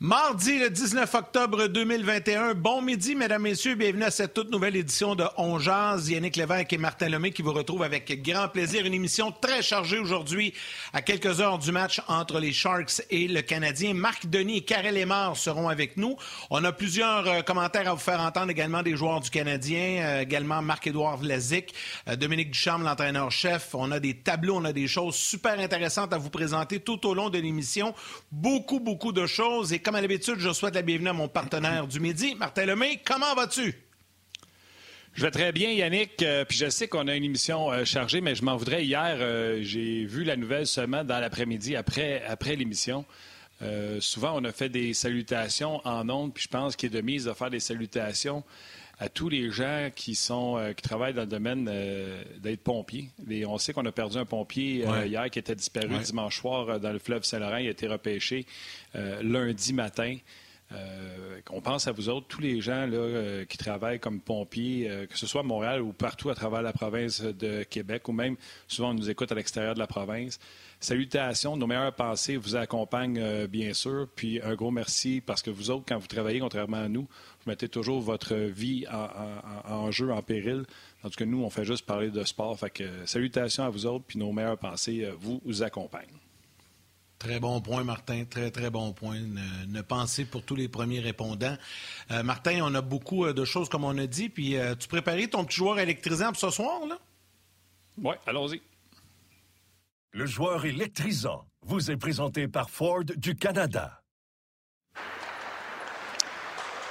Mardi, le 19 octobre 2021. Bon midi, mesdames, messieurs. Bienvenue à cette toute nouvelle édition de On Jazz. Yannick Lévesque et Martin Lemay qui vous retrouvent avec grand plaisir. Une émission très chargée aujourd'hui à quelques heures du match entre les Sharks et le Canadien. Marc Denis et Karel Lemar seront avec nous. On a plusieurs euh, commentaires à vous faire entendre également des joueurs du Canadien, euh, également Marc-Édouard Vlasic, euh, Dominique Ducharme, l'entraîneur-chef. On a des tableaux, on a des choses super intéressantes à vous présenter tout au long de l'émission. Beaucoup, beaucoup de choses. Et comme à l'habitude, je souhaite la bienvenue à mon partenaire du midi, Martin Lemay. Comment vas-tu? Je vais très bien, Yannick. Euh, puis je sais qu'on a une émission euh, chargée, mais je m'en voudrais. Hier, euh, j'ai vu la nouvelle seulement dans l'après-midi, après, après l'émission. souvent, on a fait des salutations en ondes, puis je pense qu'il est de mise de faire des salutations à tous les gens qui sont qui travaillent dans le domaine d'être pompiers. on sait qu'on a perdu un pompier hier qui était disparu dimanche soir dans le fleuve Saint-Laurent. Il a été repêché lundi matin. Euh, on pense à vous autres, tous les gens là, qui travaillent comme pompiers, que ce soit à Montréal ou partout à travers la province de Québec, ou même souvent on nous écoute à l'extérieur de la province. Salutations, nos meilleures pensées vous accompagnent bien sûr. Puis un gros merci parce que vous autres, quand vous travaillez, contrairement à nous, vous mettez toujours votre vie en, en jeu, en péril. Tandis que nous, on fait juste parler de sport. Fait que salutations à vous autres, puis nos meilleures pensées vous, vous accompagnent. Très bon point, Martin. Très, très bon point. Ne, pensez pour tous les premiers répondants. Euh, Martin, on a beaucoup euh, de choses, comme on a dit. Puis, euh, tu préparais ton petit joueur électrisant pour ce soir, là? Oui, allons-y. Le joueur électrisant vous est présenté par Ford du Canada.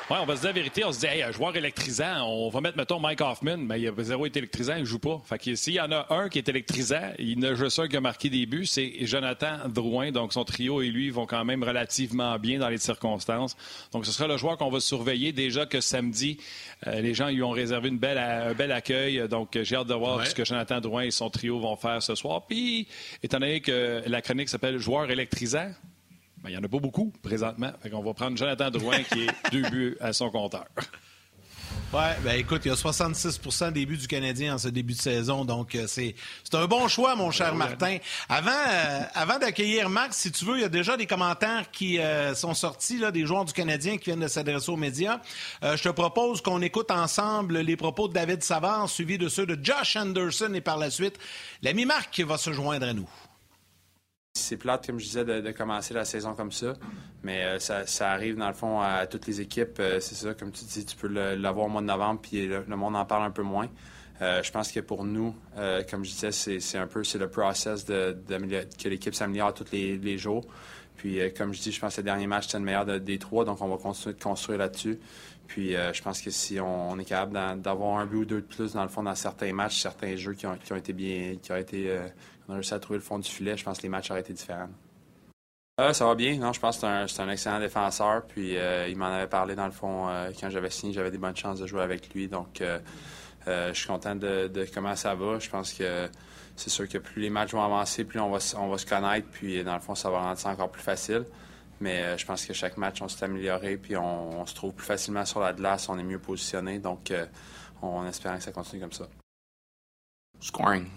Oui, on va se dire la vérité. On se dit, hey, un joueur électrisant, on va mettre, mettons, Mike Hoffman, mais il a zéro été électrisant, il ne joue pas. Fait que s'il y en a un qui est électrisant, il ne joue un qui a marqué des buts, c'est Jonathan Drouin. Donc, son trio et lui vont quand même relativement bien dans les circonstances. Donc, ce sera le joueur qu'on va surveiller. Déjà que samedi, euh, les gens lui ont réservé une belle, un bel accueil. Donc, j'ai hâte de voir ce que Jonathan Drouin et son trio vont faire ce soir. Puis, étant donné que la chronique s'appelle Joueur électrisant, il n'y en a pas beaucoup présentement. On va prendre Jonathan Drouin qui est deux buts à son compteur. Oui, ben écoute, il y a 66 des buts du Canadien en ce début de saison, donc euh, c'est un bon choix, mon cher Martin. Avant, euh, avant d'accueillir Max, si tu veux, il y a déjà des commentaires qui euh, sont sortis là, des joueurs du Canadien qui viennent de s'adresser aux médias. je te propose qu'on écoute ensemble les propos de David Savard, suivis de ceux de Josh Anderson, et par la suite, l'ami Marc va se joindre à nous. C'est plate, comme je disais, de, commencer la saison comme ça. Mais euh, ça, arrive, dans le fond, à toutes les équipes. Euh, c'est ça, comme tu dis, tu peux l'avoir au mois de novembre, puis le, monde en parle un peu moins. Euh, je pense que pour nous, comme je disais, c'est un peu le process de, que l'équipe s'améliore tous les, jours. Puis, comme je dis, je pense que le dernier match, c'était le meilleur des trois, donc on va continuer de construire là-dessus. Puis, je pense que si on, est capable d'avoir un but ou deux de plus, dans le fond, dans certains matchs, certains jeux qui ont, été bien, qui ont été on a réussi à trouver le fond du filet. Je pense que les matchs auraient été différents. Euh, ça va bien. Non, je pense que c'est un, excellent défenseur. Puis euh, il m'en avait parlé dans le fond euh, quand j'avais signé. J'avais des bonnes chances de jouer avec lui. Donc je suis content de, comment ça va. Je pense que c'est sûr que plus les matchs vont avancer, plus on va, on va se connaître. Puis dans le fond, ça va rendre ça encore plus facile. Mais je pense que chaque match, on s'est amélioré. Puis on, se trouve plus facilement sur la glace. On est mieux positionné. Donc on espère que ça continue comme ça. Scoring.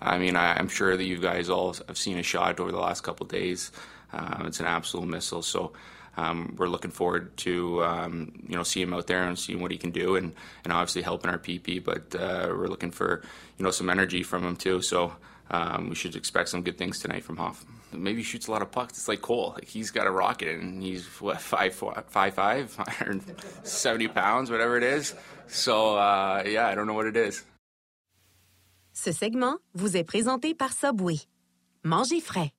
I mean, I, am sure that you guys all have seen a shot over the last couple days. Um, it's an absolute missile. So um, we're looking forward to um, you know seeing him out there and seeing what he can do, and, and obviously helping our PP. But uh, we're looking for you know some energy from him too. So um, we should expect some good things tonight from Hoff. Maybe he shoots a lot of pucks. It's like Cole. Like he's got a rocket, and he's what five four, five five, 170 pounds, whatever it is. So uh, yeah, I don't know what it is. Ce segment vous est présenté par Subway. Mangez frais.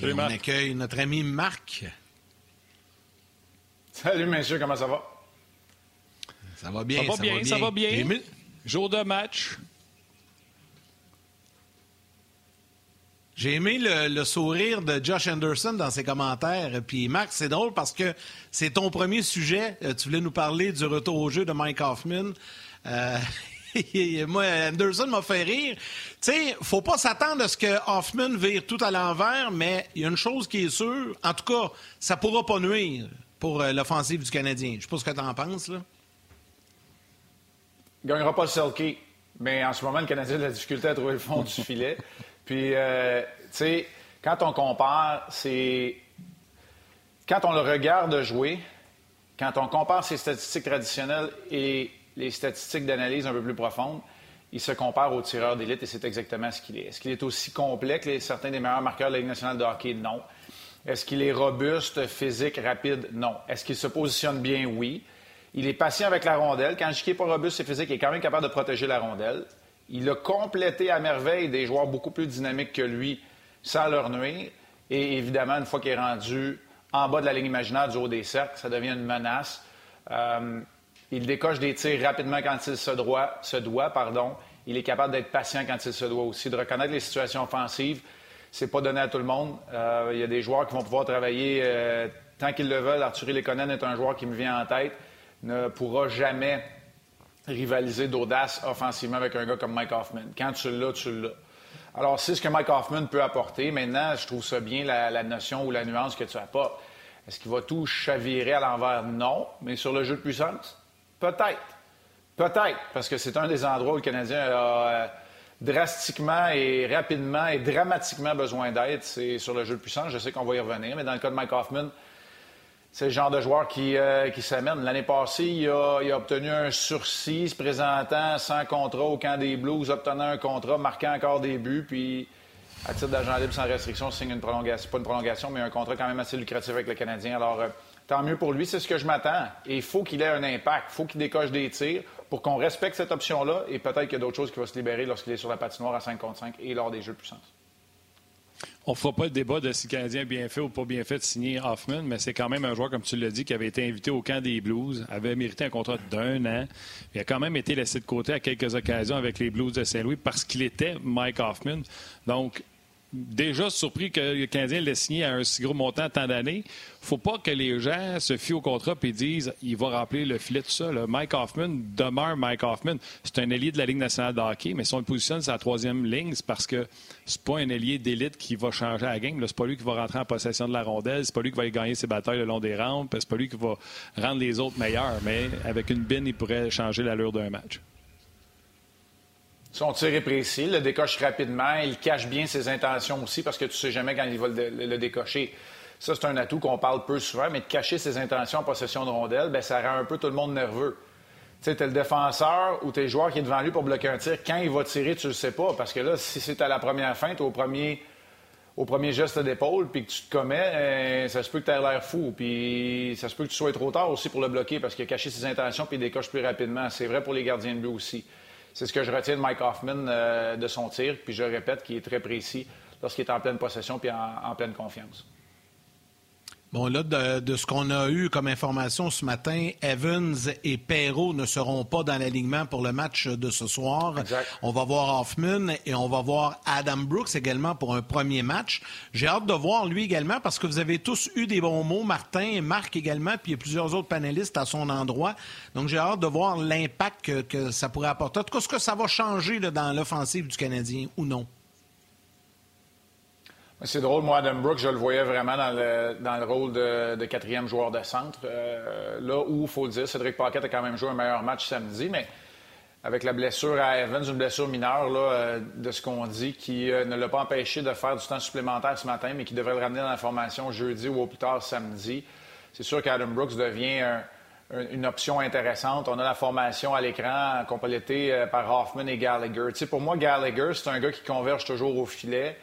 Et on accueille notre ami Marc. Salut, messieurs, comment ça va? Ça va bien, ça va bien. Ça va bien. Jour de match. J'ai aimé le, sourire de Josh Anderson dans ses commentaires. Puis Marc, c'est drôle parce que c'est ton premier sujet. Euh, tu voulais nous parler du retour au jeu de Mike Hoffman. Euh, moi, Anderson m'a fait rire. Tu sais, faut pas s'attendre à ce que Hoffman vire tout à l'envers, mais il y a une chose qui est sûre. En tout cas, ça pourra pas nuire pour euh, l'offensive du Canadien. Je sais pas ce que tu en penses, là. Il gagnera pas le Selkie, mais en ce moment, le Canadien a de la difficulté à trouver le fond du filet. Puis, euh, tu sais, quand on compare, c'est. Quand on le regarde jouer, quand on compare ses statistiques traditionnelles et les statistiques d'analyse un peu plus profondes, il se compare au tireur d'élite et c'est exactement ce qu'il est. Est-ce qu'il est aussi complet que certains des meilleurs marqueurs de la Ligue nationale de hockey? Non. Est-ce qu'il est robuste, physique, rapide? Non. Est-ce qu'il se positionne bien? Oui. Il est patient avec la rondelle. Quand je dis qu'il n'est pas robuste et physique, il est quand même capable de protéger la rondelle. Il a complété à merveille des joueurs beaucoup plus dynamiques que lui sans leur nuire. Et évidemment, une fois qu'il est rendu en bas de la ligne imaginaire du haut des cercles, ça devient une menace. Euh, il décoche des tirs rapidement quand il se doit. Pardon. Il est capable d'être patient quand il se doit aussi, de reconnaître les situations offensives. C'est pas donné à tout le monde. Euh, il y a des joueurs qui vont pouvoir travailler euh, tant qu'ils le veulent. Arthur Lekonen est un joueur qui me vient en tête. Ne pourra jamais rivaliser d'audace offensivement avec un gars comme Mike Hoffman. Quand tu l'as, tu l'as. Alors, c'est ce que Mike Hoffman peut apporter. Maintenant, je trouve ça bien la, notion ou la nuance que tu pas. Est-ce qu'il va tout chavirer à l'envers? Non. Mais sur le jeu de puissance? Peut-être. Peut-être. Parce que c'est un des endroits où le Canadien a euh, drastiquement et rapidement et dramatiquement besoin d'aide. C'est sur le jeu de puissance. Je sais qu'on va y revenir. Mais dans le cas de Mike Hoffman, c'est le genre de joueur qui, euh, qui s'amène. L'année passée, il a, obtenu un sursis se présentant sans contrat au camp des Blues, obtenant un contrat, marquant encore des buts, puis à titre d'agent libre sans restriction, signe une prolongation, pas une prolongation, mais un contrat quand même assez lucratif avec le Canadien. Alors, euh, tant mieux pour lui, c'est ce que je m'attends. Et il faut qu'il ait un impact, il faut qu'il décoche des tirs pour qu'on respecte cette option-là, et peut-être qu'il y a d'autres choses qui vont se libérer lorsqu'il est sur la patinoire à 5 contre 5 et lors des jeux de puissance. On ne fera pas le débat de si le Canadien a bien fait ou pas bien fait de signer Hoffman, mais c'est quand même un joueur, comme tu l'as dit, qui avait été invité au camp des Blues, avait mérité un contrat d'un an. Il a quand même été laissé de côté à quelques occasions avec les Blues de Saint-Louis parce qu'il était Mike Hoffman. Donc, déjà surpris que le Canadien l'ait signé à un si gros montant tant d'années. faut pas que les gens se fient au contrat et disent il va remplir le filet, tout ça. Mike Hoffman demeure Mike Hoffman. C'est un allié de la Ligue nationale de hockey, mais si on le positionne sur la troisième ligne, c'est parce que c'est pas un allié d'élite qui va changer la game. C'est pas lui qui va rentrer en possession de la rondelle, c'est pas lui qui va gagner ses batailles le long des rampes, c'est pas lui qui va rendre les autres meilleurs, mais avec une bine, il pourrait changer l'allure d'un match. Son tir est précis, le décoche rapidement, il cache bien ses intentions aussi parce que tu ne sais jamais quand il va le, décocher. Ça, c'est un atout qu'on parle peu souvent, mais de cacher ses intentions en possession de rondelle, bien, ça rend un peu tout le monde nerveux. Tu sais, t'es le défenseur ou t'es le joueur qui est devant lui pour bloquer un tir. Quand il va tirer, tu le sais pas. Parce que là, si c'est à la première feinte, au premier, au premier geste d'épaule, puis que tu te commets, euh, ça se peut que tu aies l'air fou. Puis ça se peut que tu sois trop tard aussi pour le bloquer parce qu'il a caché ses intentions puis il décoche plus rapidement. C'est vrai pour les gardiens de but aussi. C'est ce que je retiens de Mike Hoffman euh, de son tir. Puis je répète qu'il est très précis lorsqu'il est en pleine possession puis en pleine confiance. Bon, là, de, ce qu'on a eu comme information ce matin, Evans et Perrault ne seront pas dans l'alignement pour le match de ce soir. On va voir Hoffman et on va voir Adam Brooks également pour un premier match. J'ai hâte de voir lui également parce que vous avez tous eu des bons mots, Martin et Marc également, puis il y a plusieurs autres panélistes à son endroit. Donc, j'ai hâte de voir l'impact que, ça pourrait apporter. En tout cas, ce que ça va changer dans l'offensive du Canadien ou non? C'est drôle, moi, Adam Brooks, je le voyais vraiment dans le, dans le rôle de, quatrième joueur de centre. Euh, là où, il faut le dire, Cédric Paquette a quand même joué un meilleur match samedi, mais avec la blessure à Evans, une blessure mineure, là, euh, de ce qu'on dit, qui euh, ne l'a pas empêché de faire du temps supplémentaire ce matin, mais qui devrait le ramener dans la formation jeudi ou au plus tard samedi. C'est sûr qu'Adam Brooks devient une option intéressante. On a la formation à l'écran complétée par Hoffman et Gallagher. Pour moi, Gallagher, c'est un gars qui converge toujours au filet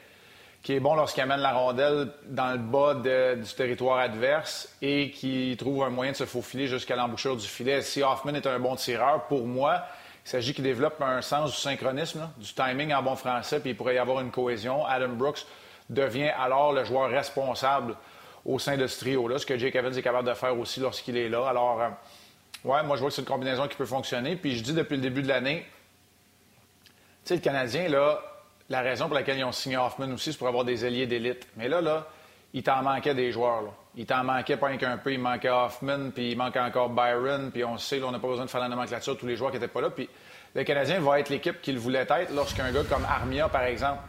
qui est bon lorsqu'il amène la rondelle dans le bas du territoire adverse et qui trouve un moyen de se faufiler jusqu'à l'embouchure du filet. Si Hoffman est un bon tireur, pour moi, Il s'agit qu'il développe un sens du synchronisme, du timing en bon français, puis il pourrait y avoir une cohésion. Adam Brooks devient alors le joueur responsable au sein de ce trio-là, ce que Jake Evans est capable de faire aussi lorsqu'il est là. Alors, euh, ouais, moi, je vois que c'est une combinaison qui peut fonctionner. Puis je dis depuis le début de l'année, tu sais, le Canadien, là, la raison pour laquelle ils ont signé Hoffman aussi, c'est pour avoir des alliés d'élite. Mais là, là, il t'en manquait des joueurs. Il t'en manquait pas qu'un peu. Il manquait Hoffman, puis il manquait encore Byron, puis on sait, là, on n'a pas besoin de faire la nomenclature, tous les joueurs qui n'étaient pas là. Puis le Canadien va être l'équipe qu'il voulait être lorsqu'un gars comme Armia, par exemple,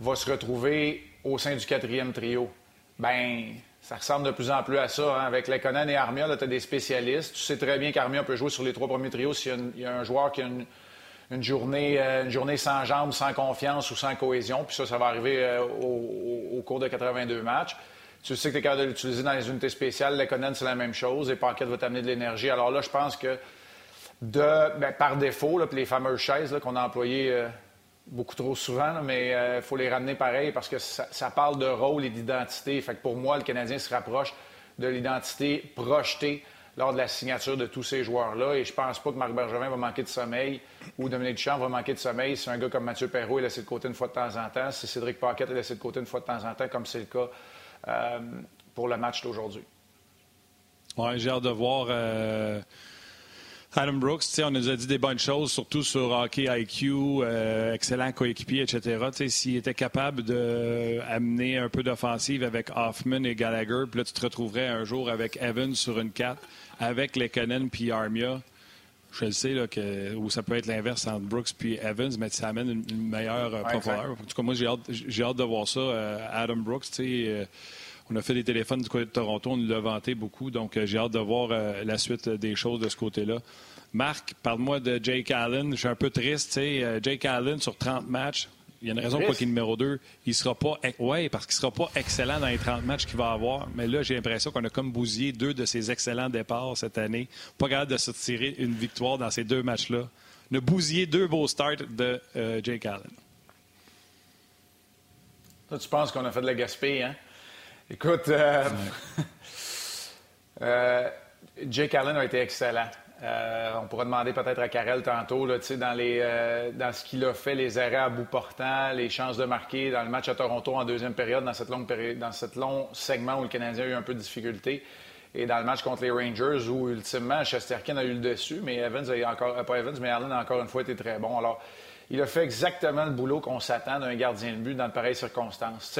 va se retrouver au sein du quatrième trio. Ben, ça ressemble de plus en plus à ça. Hein. Avec Lekonen et Armia, tu as des spécialistes. Tu sais très bien qu'Armia peut jouer sur les trois premiers trios s'il y, a un joueur qui a une, journée, euh, une journée sans jambes, sans confiance ou sans cohésion. Puis ça, ça va arriver euh, au, cours de 82 matchs. Tu sais que tu es capable de l'utiliser dans les unités spéciales. Lekonen, c'est la même chose. Et Parkett va t'amener de l'énergie. Alors là, je pense que de, ben, par défaut, là, les fameuses chaises qu'on a employées euh, beaucoup trop souvent, mais il faut les ramener pareil parce que ça, parle de rôle et d'identité. Fait que pour moi, le Canadien se rapproche de l'identité projetée lors de la signature de tous ces joueurs-là. Et je pense pas que Marc Bergevin va manquer de sommeil ou Dominique Duchamp va manquer de sommeil si un gars comme Mathieu Perrault est laissé de côté une fois de temps en temps, si Cédric Paquette est laissé de côté une fois de temps en temps, comme c'est le cas euh, pour le match d'aujourd'hui. Oui, j'ai hâte de voir. Adam Brooks, on nous a dit des bonnes choses, surtout sur hockey IQ, euh, excellent coéquipier, etc. S'il était capable d'amener un peu d'offensive avec Hoffman et Gallagher, puis là, tu te retrouverais un jour avec Evans sur une 4, avec Lekonen puis Armia. Je le sais là, que, ou ça peut être l'inverse entre Brooks puis Evans, mais ça amène une, meilleure euh, profondeur. En tout cas, moi, j'ai hâte, hâte, de voir ça. Euh, Adam Brooks, tu sais on a fait des téléphones du côté de Toronto, on l'a vanté beaucoup, donc euh, j'ai hâte de voir euh, la suite des choses de ce côté-là. Marc, parle-moi de Jake Allen. Je suis un peu triste. sais, euh, Jake Allen, sur 30 matchs, il y a une raison pour qu'il est numéro 2. Il sera pas. Oui, parce qu'il ne sera pas excellent dans les 30 matchs qu'il va avoir. Mais là, j'ai l'impression qu'on a comme bousillé deux de ses excellents départs cette année. Pas capable de se tirer une victoire dans ces deux matchs-là. On a bousillé deux beaux starts de Jake Allen. Toi, tu penses qu'on a fait de la gaspille, hein? Écoute, euh, euh, Jake Allen a été excellent. Euh, on pourrait demander peut-être à Karel tantôt, dans, les, dans ce qu'il a fait, les arrêts à bout portant, les chances de marquer dans le match à Toronto en deuxième période, dans cette longue cette long segment où le Canadien a eu un peu de difficulté. Et dans le match contre les Rangers, où ultimement Chesterkin a eu le dessus, mais Evans a encore, pas Evans, mais Allen a encore une fois été très bon. Alors, il a fait exactement le boulot qu'on s'attend d'un gardien de but dans de pareilles circonstances.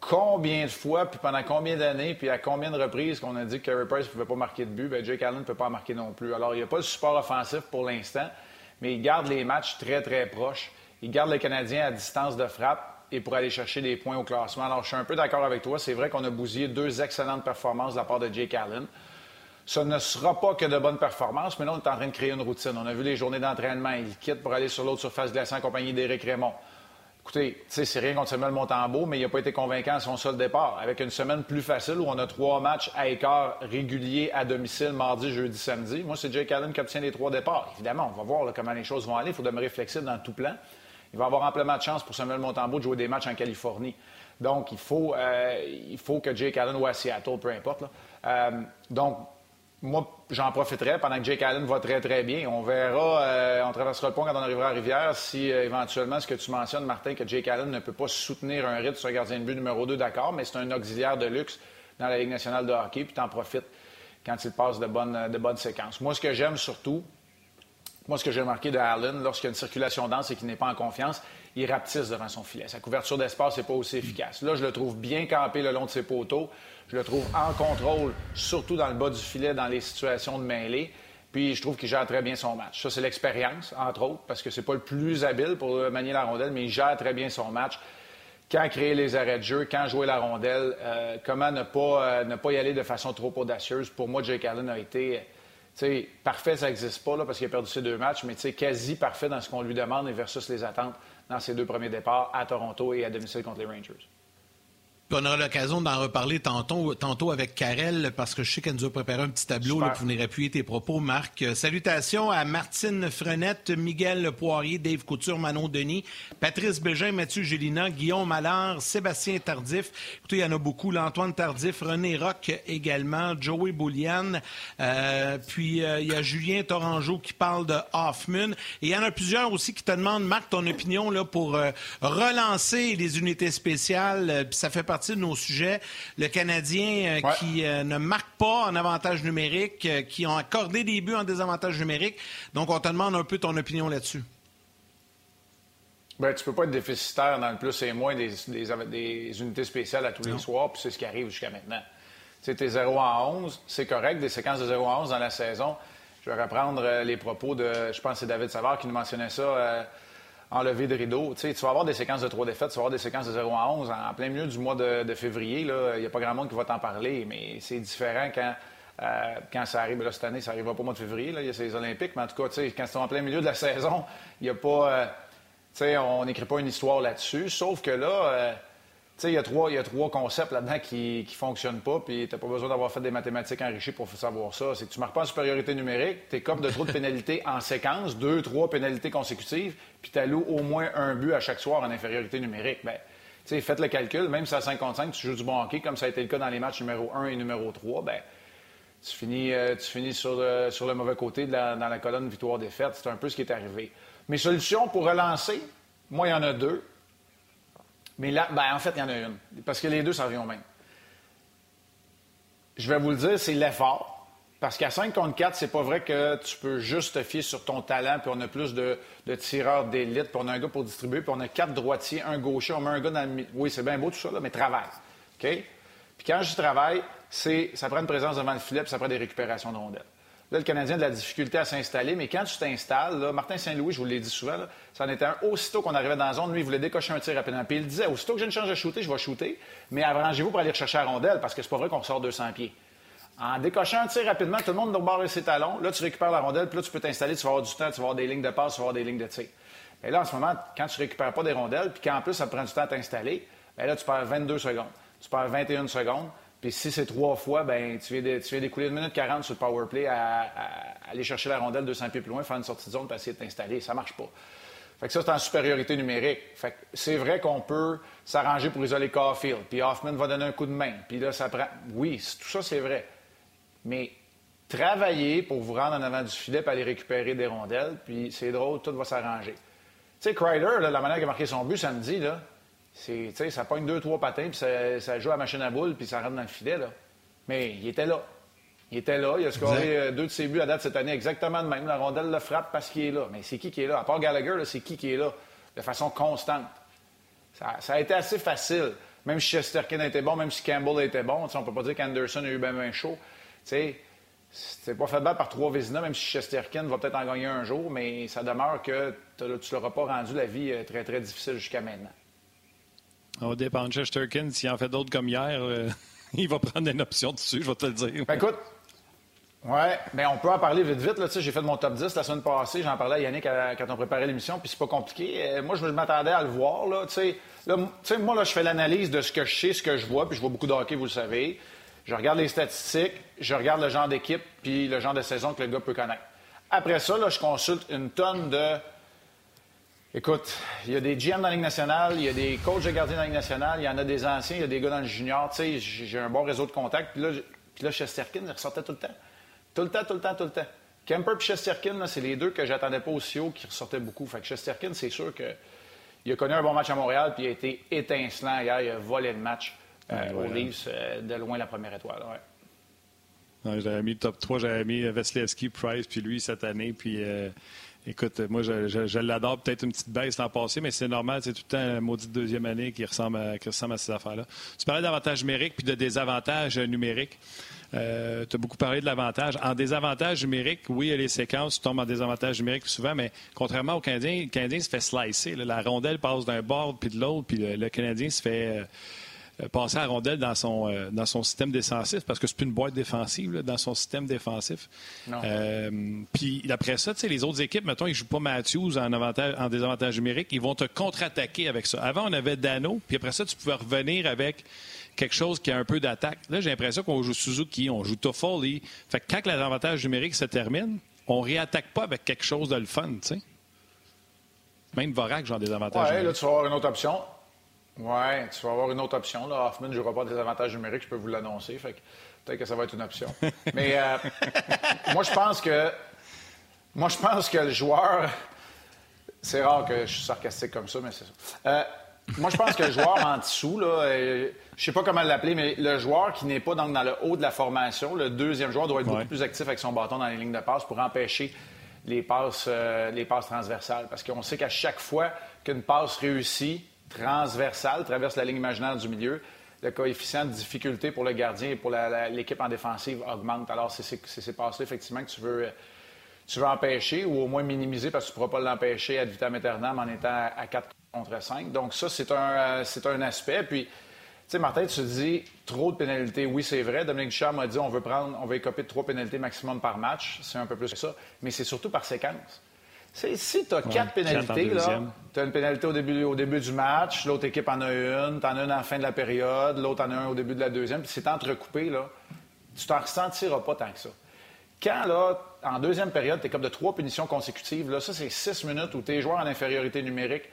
Combien de fois, puis pendant combien d'années, puis à combien de reprises qu'on a dit que Carey Price ne pouvait pas marquer de but, bien, Jake Allen ne peut pas en marquer non plus. Alors, il n'y a pas de support offensif pour l'instant, mais il garde les matchs très, très proches. Il garde le Canadien à distance de frappe et pour aller chercher des points au classement. Alors, je suis un peu d'accord avec toi. C'est vrai qu'on a bousillé deux excellentes performances de la part de Jake Allen. Ce ne sera pas que de bonnes performances, mais là, on est en train de créer une routine. On a vu les journées d'entraînement. Il quitte pour aller sur l'autre surface glacée en compagnie d'Éric Raymond. Écoutez, c'est rien contre Samuel Montembeau, mais il n'a pas été convaincant à son seul départ. Avec une semaine plus facile où on a trois matchs à écart réguliers à domicile, mardi, jeudi, samedi. Moi, c'est Jake Allen qui obtient les trois départs. Évidemment, on va voir comment les choses vont aller. Il faut demeurer flexible dans tout plan. Il va avoir amplement de chance pour Samuel Montembeau de jouer des matchs en Californie. Donc, il faut, euh, il faut que Jake Allen ou à Seattle, peu importe. Euh, donc, moi, j'en profiterai pendant que Jake Allen va très, très bien. On verra, euh, on traversera le pont quand on arrivera à Rivière si euh, éventuellement ce que tu mentionnes, Martin, que Jake Allen ne peut pas soutenir un rythme sur gardien de but numéro 2, d'accord, mais c'est un auxiliaire de luxe dans la Ligue nationale de hockey, puis tu en profites quand il passe de bonnes, de bonnes séquences. Moi, ce que j'aime surtout, moi, ce que j'ai remarqué de Allen, lorsqu'il y a une circulation dense et qu'il n'est pas en confiance, il rapetisse devant son filet. Sa couverture d'espace n'est pas aussi efficace. Là, je le trouve bien campé le long de ses poteaux. Je le trouve en contrôle, surtout dans le bas du filet, dans les situations de mêlée. Puis je trouve qu'il gère très bien son match. Ça, c'est l'expérience, entre autres, parce que c'est pas le plus habile pour manier la rondelle, mais il gère très bien son match. Quand créer les arrêts de jeu, quand jouer la rondelle, euh, comment ne pas, euh, ne pas y aller de façon trop audacieuse? Pour moi, Jake Allen a été parfait, ça n'existe pas là, parce qu'il a perdu ses deux matchs, mais quasi parfait dans ce qu'on lui demande et versus les attentes dans ses deux premiers départs à Toronto et à domicile contre les Rangers. On aura l'occasion d'en reparler tantôt, tantôt avec Karel, parce que je sais qu'elle nous a préparé un petit tableau là, pour venir appuyer tes propos, Marc. Euh, salutations à Martine Frenette, Miguel Poirier, Dave Couture, Manon Denis, Patrice Bégin, Mathieu Gélina, Guillaume Allard, Sébastien Tardif. Écoutez, il y en a beaucoup. L'Antoine Tardif, René Rock également, Joey Boulian. Euh, puis euh, il y a Julien Torangeau qui parle de Hoffman. Et il y en a plusieurs aussi qui te demandent, Marc, ton opinion là, pour relancer les unités spéciales. Puis ça fait partie de nos sujets. Le Canadien euh, qui euh, ne marque pas en avantage numérique, euh, qui ont accordé des buts en désavantage numérique. Donc, on te demande un peu ton opinion là-dessus. Ben, tu peux pas être déficitaire dans le plus et moins des, unités spéciales à tous les soirs, puis c'est ce qui arrive jusqu'à maintenant. Tu sais, 0 à 11, c'est correct, des séquences de 0 à 11 dans la saison. Je vais reprendre les propos de, je pense que c'est David Savard qui nous mentionnait ça enlever de rideau. Tu, vas avoir des séquences de trois défaites, tu vas avoir des séquences de 0 à 11 en, plein milieu du mois de, février. Il n'y a pas grand monde qui va t'en parler, mais c'est différent quand, euh, quand ça arrive. Là, cette année, ça n'arrivera pas au mois de février. Il y a ces Olympiques, mais en tout cas, quand c'est en plein milieu de la saison, il n'y a pas. Euh, on n'écrit pas une histoire là-dessus. Sauf que là, euh, il y, a trois, y a trois concepts là-dedans qui ne fonctionnent pas, puis tu n'as pas besoin d'avoir fait des mathématiques enrichies pour savoir ça. C'est que tu ne marques pas en supériorité numérique, tu écopes de trop de pénalités en séquence, deux, trois pénalités consécutives, puis tu alloues au moins un but à chaque soir en infériorité numérique. Bien, faites le calcul, même si à 5 contre 5, tu joues du bon hockey, comme ça a été le cas dans les matchs numéro 1 et numéro 3, ben, tu finis, euh, tu finis sur, le, sur le mauvais côté dans la colonne victoire-défaite. C'est un peu ce qui est arrivé. Mes solutions pour relancer, moi, il y en a deux. Mais là, ben, en fait, il y en a une. Parce que les deux, ça revient au même. Je vais vous le dire, c'est l'effort. Parce qu'à 5 contre 4, c'est pas vrai que tu peux juste te fier sur ton talent, puis on a plus de, tireurs d'élite, puis on a un gars pour distribuer, puis on a quatre droitiers, un gaucher, on met un gars dans le Oui, c'est bien beau tout ça, mais travaille. OK? Puis quand je travaille, c'est ça prend une présence devant le filet, puis ça prend des récupérations de rondelles. Là, le Canadien a de la difficulté à s'installer, mais quand tu t'installes, Martin Saint-Louis, je vous l'ai dit souvent, ça en était un. Aussitôt qu'on arrivait dans la zone, lui, il voulait décocher un tir rapidement. Puis il disait, aussitôt que j'ai une chance de shooter, je vais shooter, mais arrangez-vous pour aller rechercher la rondelle, parce que c'est pas vrai qu'on sort 200 pieds. En décochant un tir rapidement, tout le monde doit barrer ses talons. Là, tu récupères la rondelle, puis là, tu peux t'installer, tu vas avoir du temps, tu vas avoir des lignes de passe, tu vas avoir des lignes de tir. Et là, en ce moment, quand tu récupères pas des rondelles, puis qu'en plus, ça prend du temps à t'installer, bien là, tu perds 22 secondes. Tu perds 21 secondes. Puis si c'est trois fois, ben tu viens, d'écouler une minute 40 sur le power play à, aller chercher la rondelle 200 pieds plus loin, faire une sortie de zone, pour essayer de t'installer. Ça marche pas. Fait que ça, c'est en supériorité numérique. Fait que c'est vrai qu'on peut s'arranger pour isoler Caulfield. Puis Hoffman va donner un coup de main. Puis là, ça prend... Oui, tout ça, c'est vrai. Mais travailler pour vous rendre en avant du filet pour aller récupérer des rondelles, puis c'est drôle, tout va s'arranger. Tu sais, Kreider, la manière qu'il a marqué son but samedi, là, c'est, ça pogne deux, trois patins, puis ça, joue à machine à boule, puis ça rentre dans le filet. Là. Mais il était là. Il était là. Il a scoré euh, deux de ses buts à date cette année exactement de même. La rondelle le frappe parce qu'il est là. Mais c'est qui qui est là? À part Gallagher, c'est qui qui est là de façon constante? Ça, a été assez facile. Même si Chesterkin était bon, même si Campbell était bon, on ne peut pas dire qu'Anderson a eu bien, bien chaud. C'est pas fait battre par trois Vézina, même si Chesterkin va peut-être en gagner un jour, mais ça demeure que tu ne l'auras pas rendu la vie euh, très, très difficile jusqu'à maintenant. On dépend de Chesterkin. S'il en fait d'autres comme hier, euh, il va prendre une option dessus, je vais te le dire. Ben, écoute, ouais, mais on peut en parler vite, vite. Là, j'ai fait mon top 10 la semaine passée. J'en parlais à Yannick quand on préparait l'émission, puis c'est pas compliqué. Euh, moi, je m'attendais à le voir. Là, moi, là, je fais l'analyse de ce que je sais, ce que je vois, puis je vois beaucoup de hockey, vous le savez. Je regarde les statistiques, je regarde le genre d'équipe, puis le genre de saison que le gars peut connaître. Après ça, là, je consulte une tonne de Écoute, il y a des GM dans la Ligue nationale, il y a des coachs de gardiens dans la Ligue nationale, il y en a des anciens, il y a des gars dans le junior. Tu sais, j'ai un bon réseau de contacts. Puis là, puis là, Chesterkin, il ressortait tout le temps. Tout le temps, tout le temps, tout le temps. Kemper et Chesterkin, c'est les deux que j'attendais pas aussi haut qui ressortaient beaucoup. Fait que Chesterkin, c'est sûr qu'il a connu un bon match à Montréal, puis il a été étincelant hier. Il a volé le match euh, aux Leafs euh, de loin la première étoile. Ouais. j'avais mis le top 3, j'avais mis Veslevski, Price, puis lui cette année, puis euh, Écoute, moi, je, l'adore. Peut-être une petite baisse l'an passé, mais c'est normal. C'est tout le temps une maudite deuxième année qui ressemble à, qui ressemble à ces affaires-là. Tu parlais d'avantages numériques puis de désavantages numériques. Euh, tu as beaucoup parlé de l'avantage. En désavantage numérique, oui, il y a les séquences, tu tombes en désavantage numérique souvent, mais contrairement au Canadien, le Canadien se fait slicer. La rondelle passe d'un bord puis de l'autre, puis le, Canadien se fait. Euh, euh, passer à la rondelle dans son, euh, dans son système défensif parce que c'est plus une boîte défensive dans son système défensif. Euh, puis après ça, les autres équipes, mettons, ils ne jouent pas Matthews en, avantage, en désavantage numérique, ils vont te contre-attaquer avec ça. Avant, on avait Dano, puis après ça, tu pouvais revenir avec quelque chose qui a un peu d'attaque. Là, j'ai l'impression qu'on joue Suzuki, on joue Toffoli. Fait que quand l'avantage numérique se termine, on réattaque pas avec quelque chose de le fun, tu sais. Même Vorak, genre des avantages. Oui, là, tu vas avoir une autre option. Oui, tu vas avoir une autre option. Là. Hoffman ne jouera pas des avantages numériques, je peux vous l'annoncer. Fait peut-être que ça va être une option. Mais euh, moi, je pense que. Moi, je pense que le joueur. C'est rare que je suis sarcastique comme ça, mais c'est ça. Euh, moi, je pense que le joueur en dessous, là, euh, je sais pas comment l'appeler, mais le joueur qui n'est pas dans, dans, le haut de la formation, le deuxième joueur doit être beaucoup plus actif avec son bâton dans les lignes de passe pour empêcher les passes, les passes transversales. Parce qu'on sait qu'à chaque fois qu'une passe réussit, transversale, traverse la ligne imaginaire du milieu, le coefficient de difficulté pour le gardien et pour l'équipe en défensive augmente. Alors, c'est ces passes-là, effectivement, que tu veux, tu veux empêcher ou au moins minimiser parce que tu ne pourras pas l'empêcher à vitam aeternam en étant à 4 contre 5. Donc, ça, c'est un, un aspect. Puis, tu sais, Martin, tu dis trop de pénalités. Oui, c'est vrai. Dominique Duchamp m'a dit on veut prendre, on veut écoper de trois pénalités maximum par match. C'est un peu plus que ça. Mais c'est surtout par séquence si tu as quatre pénalités, tu as une pénalité au début, au début du match, l'autre équipe en a une, tu en as une en fin de la période, l'autre en a un au début de la deuxième, puis c'est entrecoupé, là, tu t'en ressentiras pas tant que ça. Quand, là, en deuxième période, tu es comme de trois punitions consécutives, là, ça, c'est six minutes où tes joueurs en infériorité numérique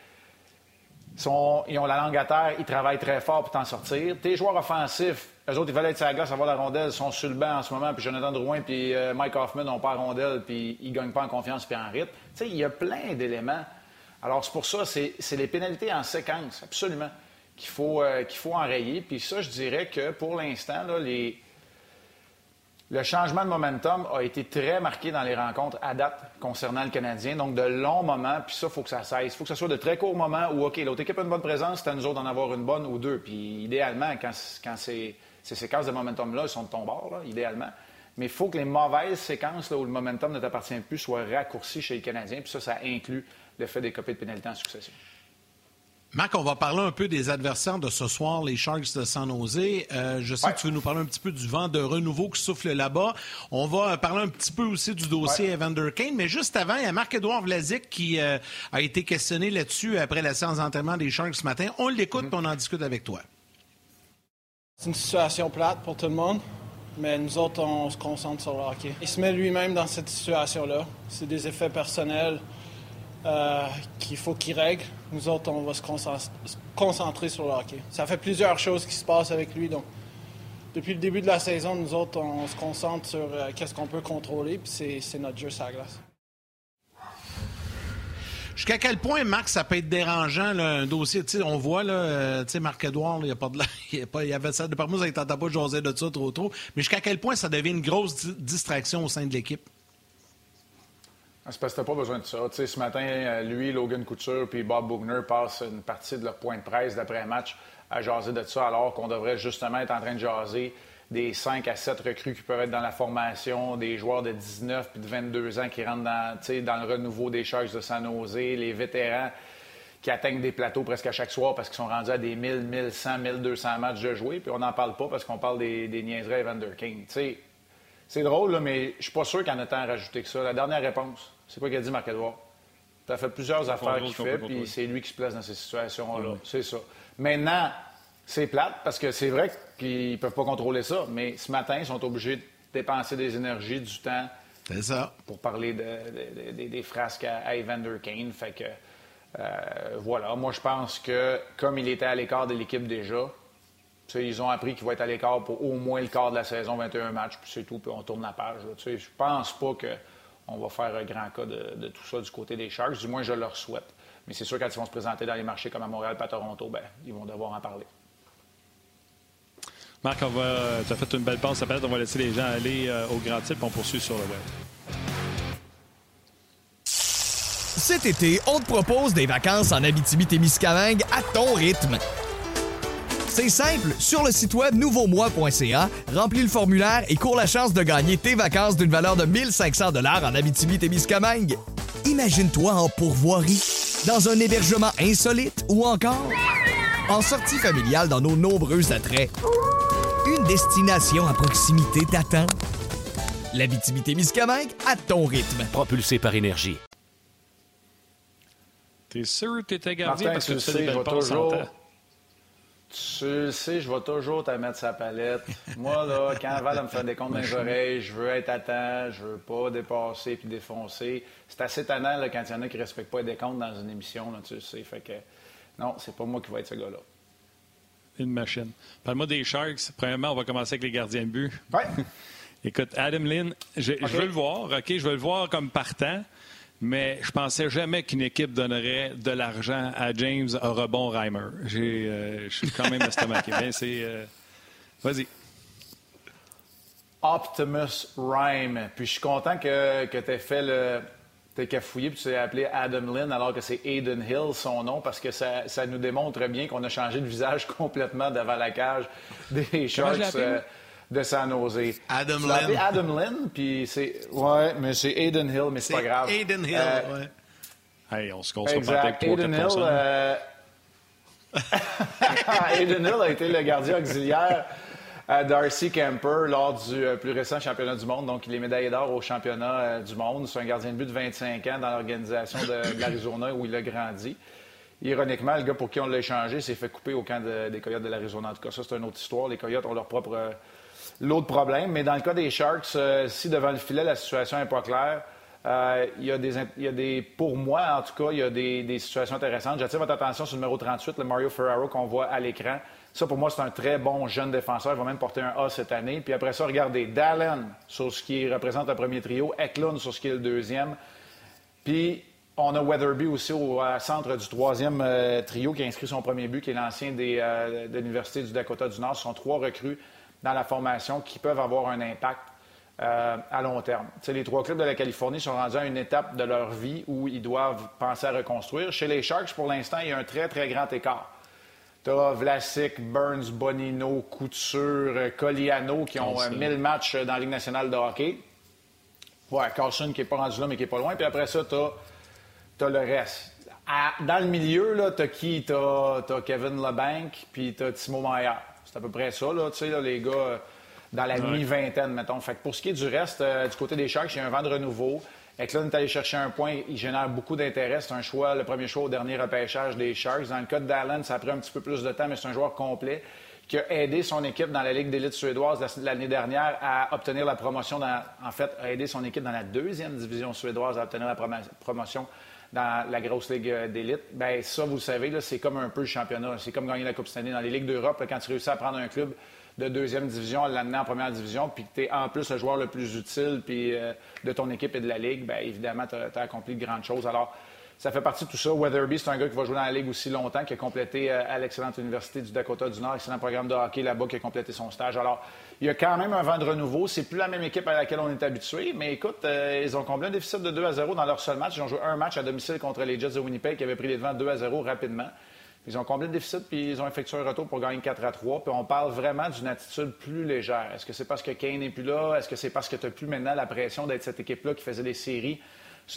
sont, ils ont la langue à terre, ils travaillent très fort pour t'en sortir. Tes joueurs offensifs, eux autres, ils veulent être sur la glace, avoir la rondelle, ils sont sur le banc en ce moment, puis Jonathan Drouin puis euh, Mike Hoffman n'ont pas la rondelle, puis ils ne gagnent pas en confiance puis en rythme. Tu sais, il y a plein d'éléments. Alors, c'est pour ça, c'est les pénalités en séquence, absolument, qu'il faut, euh, qu'il faut enrayer. Puis ça, je dirais que pour l'instant, les, le changement de momentum a été très marqué dans les rencontres à date concernant le Canadien. Donc, de longs moments, puis ça, il faut que ça cesse. Il faut que ce soit de très courts moments où, OK, l'autre équipe a une bonne présence, c'est à nous autres d'en avoir une bonne ou deux. Puis, idéalement, quand, quand ces séquences de momentum-là sont de ton bord, là, idéalement. Mais il faut que les mauvaises séquences là, où le momentum ne t'appartient plus soient raccourcies chez les Canadiens. Puis ça, ça inclut le fait des copies de pénalité en succession. Marc, on va parler un peu des adversaires de ce soir, les Sharks de San Jose. Euh, je sais que tu veux nous parler un petit peu du vent de renouveau qui souffle là-bas. On va parler un petit peu aussi du dossier Evander Kane, mais juste avant, il y a Marc-Edouard Vlasic qui euh, a été questionné là-dessus après la séance d'entraînement des Sharks ce matin. On l'écoute et mm-hmm. on en discute avec toi. C'est une situation plate pour tout le monde, mais nous autres, on se concentre sur le hockey. Il se met lui-même dans cette situation-là. C'est des effets personnels. Euh, qu'il faut qu'il règle. Nous autres, on va se concentrer sur le hockey. Ça fait plusieurs choses qui se passent avec lui. Donc, depuis le début de la saison, nous autres, on se concentre sur euh, qu'est-ce qu'on peut contrôler, puis c'est notre jeu sur glace. Jusqu'à quel point, Marc, ça peut être dérangeant, un dossier? on voit, là, euh, Marc-Edouard, il n'y a pas de il y avait ça. De par moi, ça ne pas de jaser de ça trop trop. Mais jusqu'à quel point ça devient une grosse distraction au sein de l'équipe? Ah, c'est parce que pas besoin de ça. ce matin, euh, lui, Logan Couture puis Bob Bugner passent une partie de leur point de presse d'après-match à jaser de ça, alors qu'on devrait justement être en train de jaser des 5 à 7 recrues qui peuvent être dans la formation, des joueurs de 19 puis de 22 ans qui rentrent dans, dans le renouveau des charges de San Jose, les vétérans qui atteignent des plateaux presque à chaque soir parce qu'ils sont rendus à des 1000, 1100, 1200 matchs de jouer, puis on n'en parle pas parce qu'on parle des, des niaiseries Evander King. c'est drôle, mais je suis pas sûr qu'il en a tant à rajouter que ça. La dernière réponse. C'est quoi qu'il a dit, Marc-Edouard? Tu as fait plusieurs affaires qu'il fait, puis c'est lui qui se place dans ces situations-là. C'est ça. Maintenant, c'est plate parce que c'est vrai qu'ils ne peuvent pas contrôler ça, mais ce matin, ils sont obligés de dépenser des énergies, du temps. Ça. Pour parler des frasques à, Evander Kane. Fait que, euh, voilà. Moi, je pense que, comme il était à l'écart de l'équipe déjà, ils ont appris qu'il va être à l'écart pour au moins le quart de la saison, 21 matchs, puis c'est tout, puis on tourne la page. Je pense pas que on va faire un grand cas de, tout ça du côté des Sharks. Du moins, je leur souhaite. Mais c'est sûr, quand ils vont se présenter dans les marchés comme à Montréal pas à Toronto, ben, ils vont devoir en parler. Marc, on va, tu as fait une belle passe. Peut-être on va laisser les gens aller euh, au grand et on poursuit sur le web. Cet été, on te propose des vacances en Abitibi-Témiscamingue à ton rythme. C'est simple, sur le site web nouveaumois.ca, remplis le formulaire et cours la chance de gagner tes vacances d'une valeur de 1500 dollars en Abitibi-Témiscamingue. Imagine-toi en pourvoirie, dans un hébergement insolite ou encore en sortie familiale dans nos nombreux attraits. Destination à proximité t'attend. La Miscamingue à ton rythme. Propulsé par énergie. T'es sûr que t'étais gardien Martin, parce que tu tu sais, des belles toujours... passes Tu le sais, je vais toujours te mettre sa palette. Moi, là, quand Val me fait des comptes dans les oreilles, je veux être à temps, je veux pas dépasser puis défoncer. C'est assez tannant là, quand il y en a qui ne respectent pas les décomptes dans une émission, là, tu le sais. Fait que, non, c'est pas moi qui vais être ce gars-là. Une machine. Parle-moi des Sharks. Premièrement, on va commencer avec les gardiens de but. Ouais. Écoute, Adam Lynn, je, je veux le voir, OK? Je veux le voir comme partant, mais je pensais jamais qu'une équipe donnerait de l'argent à James à rebond Reimer. Euh, je suis quand même estomaqué. Ben, c'est... euh, Vas-y. Optimus Rhyme. Puis je suis content que, que tu aies fait le. T'es cafouillé puis tu t'es appelé Adam Lynn alors que c'est Aiden Hill son nom parce que ça, ça nous démontre bien qu'on a changé de visage complètement devant la cage des Sharks euh, de San Jose. Adam Tu Lynn. Adam Lynn puis c'est. Ouais, mais c'est Aiden Hill, mais c'est pas grave. Aiden Hill, Euh, ouais. Hey, on se pas Exact. avec Aiden Hill, euh, Aiden Hill a été le gardien auxiliaire Darcy Camper lors du euh, plus récent championnat du monde. Donc, il est médaillé d'or au championnat euh, du monde. C'est un gardien de but de 25 ans dans l'organisation de, l'Arizona où il a grandi. Ironiquement, le gars pour qui on l'a échangé s'est fait couper au camp de- des Coyotes de l'Arizona. En tout cas, ça, c'est une autre histoire. Les Coyotes ont leur propre euh, lot de problèmes. Mais dans le cas des Sharks, si devant le filet, la situation n'est pas claire, il, y a des, pour moi, en tout cas, il y a des situations intéressantes. J'attire votre attention sur le numéro 38, le Mario Ferraro qu'on voit à l'écran. Ça, pour moi, c'est un très bon jeune défenseur. Il va même porter un A cette année. Puis après ça, regardez, Dallin sur ce qui représente le premier trio, Eklund sur ce qui est le deuxième. Puis on a Weatherby aussi au centre du troisième euh, trio qui a inscrit son premier but, qui est l'ancien euh, de l'Université du Dakota du Nord. Ce sont trois recrues dans la formation qui peuvent avoir un impact euh, à long terme. Les trois clubs de la Californie sont rendus à une étape de leur vie où ils doivent penser à reconstruire. Chez les Sharks, pour l'instant, il y a un très, très grand écart. Tu as Vlasic, Burns, Bonino, Couture, euh, Colliano qui ont euh, 1000 matchs dans la Ligue nationale de hockey. Ouais, Carlson qui n'est pas rendu là, mais qui est pas loin. Puis après ça, tu as, le reste. À- dans le milieu, là, tu as qui? Tu as, Kevin Lebanc, puis tu as Timo Meyer. C'est à peu près ça, là, tu sais, là, les gars, euh, dans la mi-vingtaine, mettons. Fait que pour ce qui est du reste, euh, du côté des Sharks, il y a un vent de renouveau. Eklund est allé chercher un point, il génère beaucoup d'intérêt. C'est un choix, le premier choix au dernier repêchage des Sharks. Dans le cas de Dallin, ça a pris un petit peu plus de temps, mais c'est un joueur complet qui a aidé son équipe dans la Ligue d'élite suédoise la- l'année dernière à obtenir la promotion. En fait, a aidé son équipe dans la deuxième division suédoise à obtenir la promo- promotion dans la grosse Ligue euh, d'élite. Bien, ça, vous le savez, c'est comme un peu le championnat. C'est comme gagner la Coupe Stanley dans les Ligues d'Europe. Quand tu réussis à prendre un club de deuxième division, à l'amener en première division, puis que tu es en plus le joueur le plus utile puis, euh, de ton équipe et de la Ligue, bien, évidemment, tu as, accompli de grandes choses. Alors, ça fait partie de tout ça. Weatherby, c'est un gars qui va jouer dans la Ligue aussi longtemps, qui a complété euh, à l'excellente Université du Dakota du Nord, excellent programme de hockey là-bas, qui a complété son stage. Alors, il y a quand même un vent de renouveau. C'est plus la même équipe à laquelle on est habitué, mais écoute, euh, ils ont comblé un déficit de 2 à 0 dans leur seul match? Ils ont joué un match à domicile contre les Jets de Winnipeg qui avaient pris les devants 2 à 0 rapidement. Ils ont comblé le déficit puis ils ont effectué un retour pour gagner 4 à 3. Puis on parle vraiment d'une attitude plus légère. Est-ce que c'est parce que Kane n'est plus là? Est-ce que c'est parce que tu n'as plus maintenant la pression d'être cette équipe-là qui faisait des séries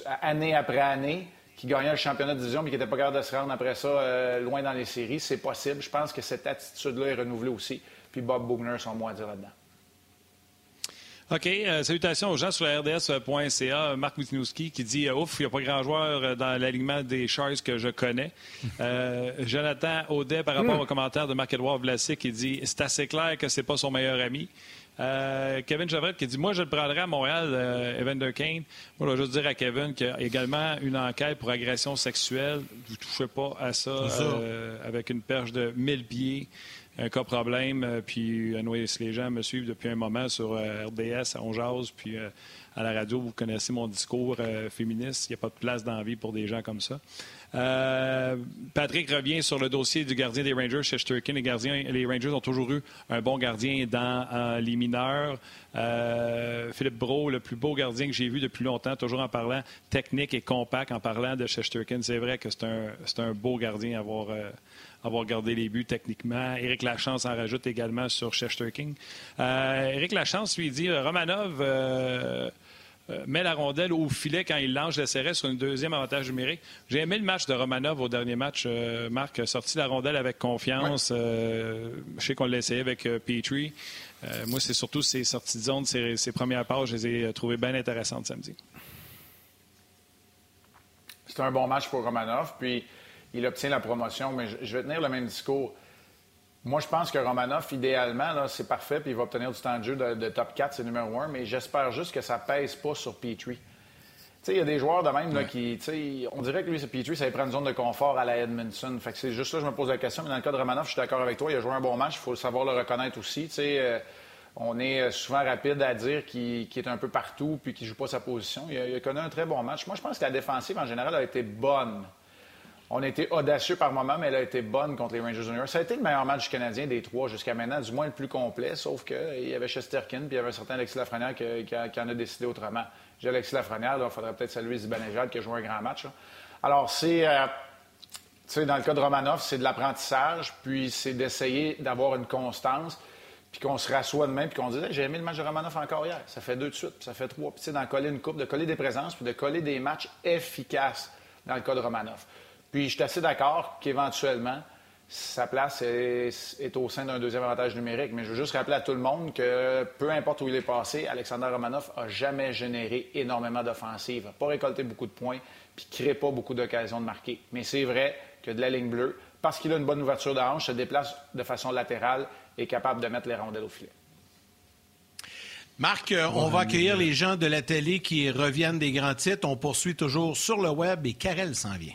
euh, année après année, qui gagnait le championnat de division mais qui n'était pas capable de se rendre après ça euh, loin dans les séries? C'est possible. Je pense que cette attitude-là est renouvelée aussi. Puis Bob Bugner, son mot à dire là-dedans. OK. euh, salutations aux gens sur la RDS.ca. Marc Witinowski qui dit euh, Ouf, il n'y a pas grand joueur euh, dans l'alignement des Sharks que je connais. Euh, Jonathan Audet, par rapport au commentaire de Marc-Edouard Vlasic, qui dit C'est assez clair que c'est pas son meilleur ami. Euh, Kevin Javrette qui dit Moi, je le prendrais à Montréal, euh, Evander Kane. Moi, je vais juste dire à Kevin qu'il y a également une enquête pour agression sexuelle. Vous ne touchez pas à ça, euh, avec une perche de 1000 pieds. Un cas problème, euh, puis anyway, si les gens me suivent depuis un moment sur euh, RDS, on jase, puis euh, à la radio, vous connaissez mon discours euh, féministe. Il n'y a pas de place dans la vie pour des gens comme ça. Euh, Patrick revient sur le dossier du gardien des Rangers chez Sturkin. Les, les Rangers ont toujours eu un bon gardien dans euh, les mineurs. Euh, Philippe Bro, le plus beau gardien que j'ai vu depuis longtemps, toujours en parlant technique et compact, en parlant de Shesterkin. C'est vrai que c'est un, un beau gardien à avoir, euh, avoir gardé les buts techniquement. Éric Lachance en rajoute également sur Chester King. Euh, Éric Lachance lui dit Romanov. Met la rondelle au filet quand il lance, je sur une deuxième avantage numérique. J'ai aimé le match de Romanov au dernier match. Marc a sorti la rondelle avec confiance. je sais qu'on l'a essayé avec Petrie. moi, c'est surtout ses sorties de zone, ses, ses premières pages, je les ai trouvées bien intéressantes samedi. C'est un bon match pour Romanov, puis il obtient la promotion, mais je vais tenir le même discours. Moi, je pense que Romanov, idéalement, c'est parfait, puis il va obtenir du temps de jeu de, top 4, c'est numéro 1, mais j'espère juste que ça pèse pas sur Petrie. Il y a des joueurs de même là, qui. On dirait que lui, c'est Petrie, ça lui prend une zone de confort à la Edmondson. Fait que c'est juste là que je me pose la question. Mais dans le cas de Romanov, je suis d'accord avec toi. Il a joué un bon match. Il faut savoir le reconnaître aussi. Euh, on est euh, souvent rapide à dire qu'il est un peu partout puis qu'il ne joue pas sa position. Il a, il a, connu un très bon match. Moi, je pense que la défensive, en général, a été bonne. On a été audacieux par moment, mais elle a été bonne contre les Rangers Juniors. Ça a été le meilleur match du Canadien des trois jusqu'à maintenant, du moins le plus complet, sauf qu'il y avait Chesterkin puis il y avait un certain Alexis Lafrenière qui, en a décidé autrement. J'ai Alexis Lafrenière, il faudrait peut-être saluer Zibanejad qui a joué un grand match. Alors, c'est. Euh, dans le cas de Romanov, c'est de l'apprentissage, puis c'est d'essayer d'avoir une constance puis qu'on se rassoit demain, puis qu'on dit J'ai aimé le match de Romanov encore hier. Ça fait deux de suite, ça fait trois. Puis, d'en coller une coupe, de coller des présences, puis de coller des matchs efficaces dans le cas de Romanov. Puis, je suis assez d'accord qu'éventuellement, sa place est, au sein d'un deuxième avantage numérique. Mais je veux juste rappeler à tout le monde que peu importe où il est passé, Alexander Romanov n'a jamais généré énormément d'offensives, n'a pas récolté beaucoup de points, puis ne crée pas beaucoup d'occasions de marquer. Mais c'est vrai que de la ligne bleue, parce qu'il a une bonne ouverture de hanche, se déplace de façon latérale est capable de mettre les rondelles au filet. Marc, euh, on va accueillir les gens de la télé qui reviennent des grands titres. On poursuit toujours sur le web et Karel s'en vient.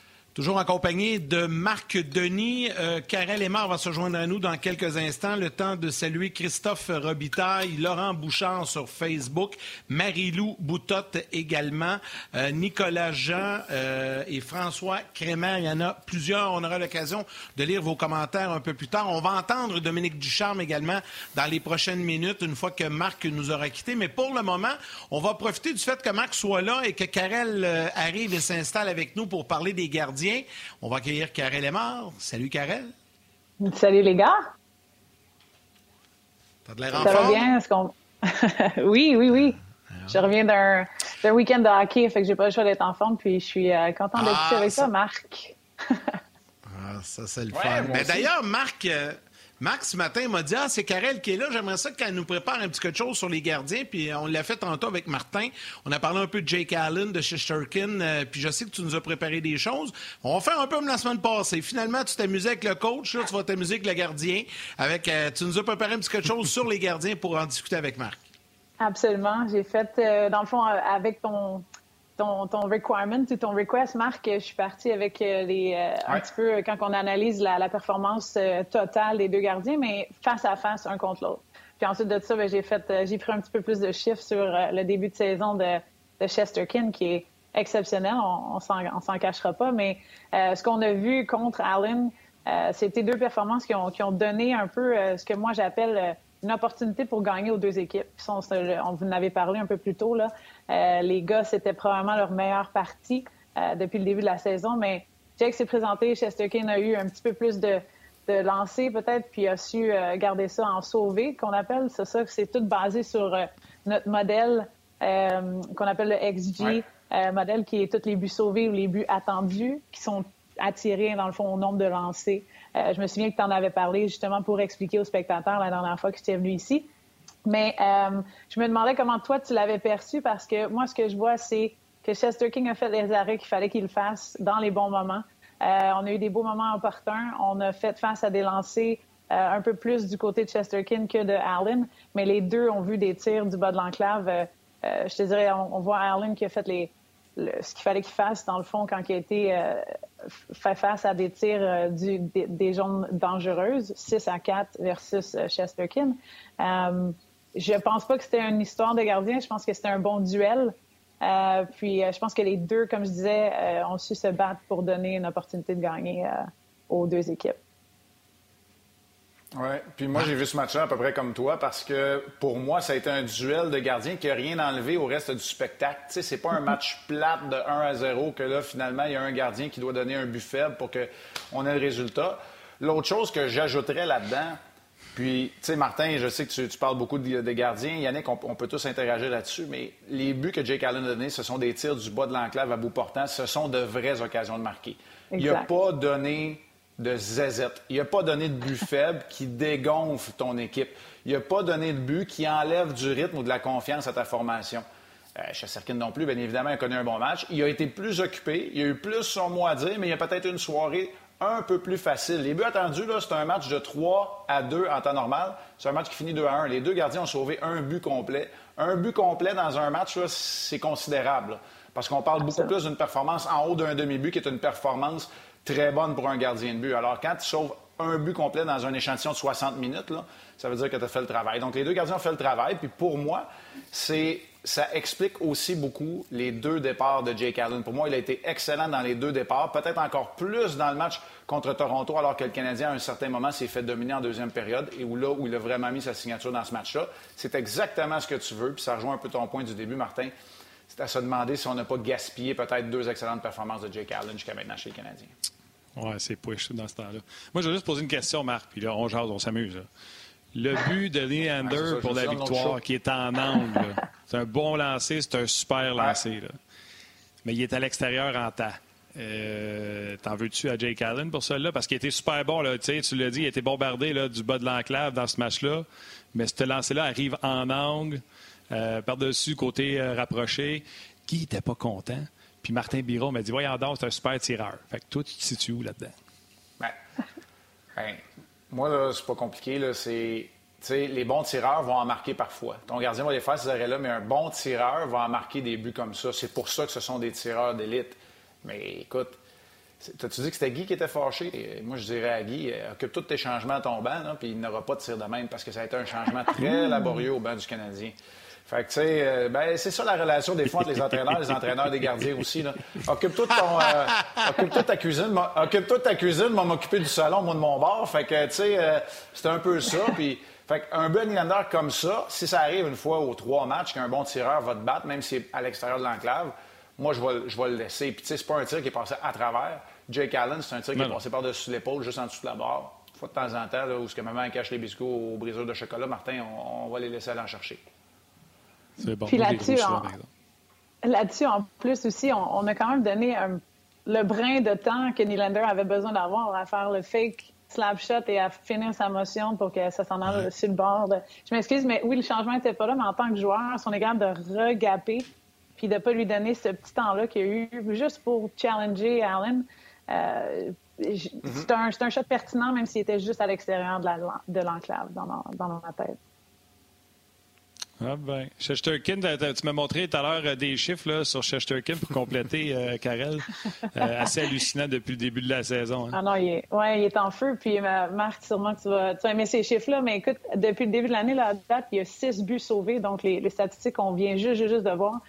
Toujours accompagné de Marc Denis. Euh, Karel Aymar va se joindre à nous dans quelques instants. Le temps de saluer Christophe Robitaille, Laurent Bouchard sur Facebook, Marie-Lou Boutotte également, euh, Nicolas Jean euh, et François Crémer. Il y en a plusieurs. On aura l'occasion de lire vos commentaires un peu plus tard. On va entendre Dominique Ducharme également dans les prochaines minutes, une fois que Marc nous aura quittés. Mais pour le moment, on va profiter du fait que Marc soit là et que Karel arrive et s'installe avec nous pour parler des gardiens on va accueillir Karel Lemar. Salut, Karel. Salut, les gars. T'as de l'air en Ça va bien? oui, oui, oui. Ah. Je reviens d'un week-end de hockey, fait que j'ai pas le choix d'être en forme, puis je suis euh, content d'être ici ah, avec toi, Marc. ah, ça, c'est le fun. Mais d'ailleurs, Marc, euh, Max, ce matin, m'a dit Ah, c'est Karel qui est là. J'aimerais ça qu'elle nous prépare un petit quelque chose sur les gardiens. Puis on l'a fait tantôt avec Martin. On a parlé un peu de Jake Allen, de Shesterkin. Euh, puis je sais que tu nous as préparé des choses. On va faire un peu comme la semaine passée. Finalement, tu t'amusais avec le coach. Là, tu vas t'amuser avec le gardien. Avec, euh, tu nous as préparé un petit quelque chose sur les gardiens pour en discuter avec Marc. Absolument. J'ai fait, euh, dans le fond, avec ton ton, requirement, ton request, Marc, je suis partie avec euh, les, euh, un petit peu quand on analyse la, performance euh, totale des deux gardiens, mais face à face, un contre l'autre. Puis ensuite de ça, ben, j'ai fait, j'ai pris un petit peu plus de chiffres sur le début de saison de, de Chesterkin, qui est exceptionnel, on, on s'en cachera pas, mais ce qu'on a vu contre Allen, c'était deux performances qui ont, qui ont, donné un peu ce que moi j'appelle une opportunité pour gagner aux deux équipes. On, on vous en avait parlé un peu plus tôt. Là. Euh, les gars, c'était probablement leur meilleure partie euh, depuis le début de la saison, mais Jake s'est présenté, Chesterkin a eu un petit peu plus de, de lancer peut-être, puis a su euh, garder ça en sauvé, qu'on appelle. C'est ça, c'est tout basé sur notre modèle qu'on appelle le XG, modèle qui est tous les buts sauvés ou les buts attendus, qui sont attirés, dans le fond, au nombre de lancers. Je me souviens que tu en avais parlé justement pour expliquer aux spectateurs la dernière fois que tu es venu ici. Mais euh, je me demandais comment toi tu l'avais perçu parce que moi, ce que je vois, c'est que Chester King a fait les arrêts qu'il fallait qu'il fasse dans les bons moments. Euh, on a eu des beaux moments opportuns. On a fait face à des lancers euh, un peu plus du côté de Chester King que de Allen, mais les deux ont vu des tirs du bas de l'enclave. je te dirais, on, voit Allen qui a fait les, ce qu'il fallait qu'il fasse, dans le fond, quand il a été fait face à des tirs du, des, des, dangereuses, 6 à 4 versus Chesterkin. je pense pas que c'était une histoire de gardien. Je pense que c'était un bon duel. Euh, puis euh, je pense que les deux, comme je disais, euh, ont su se battre pour donner une opportunité de gagner aux deux équipes. Oui, puis moi j'ai vu ce match-là à peu près comme toi parce que pour moi ça a été un duel de gardiens qui n'a rien enlevé au reste du spectacle. Tu sais, c'est pas un match plate de 1 à 0 que là finalement il y a un gardien qui doit donner un but faible pour qu'on ait le résultat. L'autre chose que j'ajouterais là-dedans, puis, tu sais, Martin, je sais que tu, parles beaucoup des gardiens. Yannick, on, on peut tous interagir là-dessus, mais les buts que Jake Allen a donnés, ce sont des tirs du bas de l'enclave à bout portant. Ce sont de vraies occasions de marquer. Il n'a pas donné de zézette. Il n'a pas donné de but faible qui dégonfle ton équipe. Il n'a pas donné de but qui enlève du rythme ou de la confiance à ta formation. Euh, non plus, bien évidemment, il a connu un bon match. Il a été plus occupé, il a eu plus son mot à dire, mais il y a peut-être une soirée un peu plus facile. Les buts attendus, là, c'est un match de 3 à 2 en temps normal. C'est un match qui finit 2 à 1. Les deux gardiens ont sauvé un but complet. Un but complet dans un match, c'est considérable. parce qu'on parle beaucoup plus d'une performance en haut d'un demi-but qui est une performance très bonne pour un gardien de but. Alors, quand tu sauves un but complet dans un échantillon de 60 minutes, là, ça veut dire que tu as fait le travail. Donc, les deux gardiens ont fait le travail. Puis pour moi, c'est ça explique aussi beaucoup les deux départs de Jake Allen. Pour moi, il a été excellent dans les deux départs, peut-être encore plus dans le match contre Toronto, alors que le Canadien, à un certain moment, s'est fait dominer en deuxième période et où là, où il a vraiment mis sa signature dans ce match-là. C'est exactement ce que tu veux, puis ça rejoint un peu ton point du début, Martin. C'est à se demander si on n'a pas gaspillé peut-être deux excellentes performances de Jake Allen jusqu'à maintenant chez les Canadiens. Oui, c'est push dans ce temps-là. Moi, je vais juste poser une question, Marc, puis là, on jase, on s'amuse. Le but de Leander pour la victoire, qui est en angle, c'est un bon lancer, c'est un super lancer. Mais il est à l'extérieur en tas. Euh, t'en veux-tu à Jake Allen pour cela? Parce qu'il était super bon. Là, tu l'as dit, il a été bombardé là, du bas de l'enclave dans ce match-là. Mais ce lancer-là arrive en angle, euh, par-dessus, côté euh, rapproché. Qui n'était pas content? Puis Martin Biron m'a dit Voyons donc, c'est un super tireur. Fait que toi, tu te situes où là-dedans? Ben, ben moi, là, c'est pas compliqué. Là, c'est. les bons tireurs vont en marquer parfois. Ton gardien va les faire ces arrêts-là, mais un bon tireur va en marquer des buts comme ça. C'est pour ça que ce sont des tireurs d'élite. Mais écoute, T'as-tu dit que c'était Guy qui était fâché? Moi, je dirais à Guy, euh, occupe tous tes changements à ton banc, puis il n'aura pas de tir de même parce que ça a été un changement très laborieux au banc du Canadien. Fait que, tu sais, euh, ben, c'est ça la relation des fois entre les entraîneurs les entraîneurs des gardiens aussi. Occupe-toi euh, occupe ta cuisine, occupe-toi ta cuisine, moi m'occuper du salon, moi de mon bar. Fait que, tu sais, euh, c'est un peu ça. Puis, fait un bon Nylander comme ça, si ça arrive une fois aux trois matchs qu'un bon tireur va te battre, même si c'est à l'extérieur de l'enclave, moi, je vais, je vais le laisser. Puis, tu sais, c'est pas un tir qui est passé à travers. Jake Allen, c'est un tir qui est passé par-dessus l'épaule, juste en dessous de la barre. Une fois de temps en temps, là, où ce que maman cache les biscuits au briseur de chocolat, Martin, on, on va les laisser aller en chercher. Puis là-dessus, là-dessus, en plus aussi, on, a quand même donné le brin de temps que Nylander avait besoin d'avoir à faire le fake slap shot et à finir sa motion pour que ça s'en aille sur le bord. Je m'excuse, mais oui, le changement n'était pas là, mais en tant que joueur, son égard de regaper puis de ne pas lui donner ce petit temps-là qu'il a eu juste pour challenger Allen. Euh, mm-hmm. c'est un, un, shot pertinent, même s'il était juste à l'extérieur de l'enclave dans, dans ma tête. Ah ben. Shesterkin, tu m'as montré tout à l'heure euh, des chiffres là, sur Shesterkin pour compléter, euh, Karel. Euh, assez hallucinant depuis le début de la saison. Hein. Ah non, il est, ouais, il est en feu. Puis Marc, sûrement que tu vas, tu aimer ces chiffres-là. Mais écoute, depuis le début de l'année, la date, il y a six buts sauvés. Donc les, statistiques, on vient juste, juste, de voir.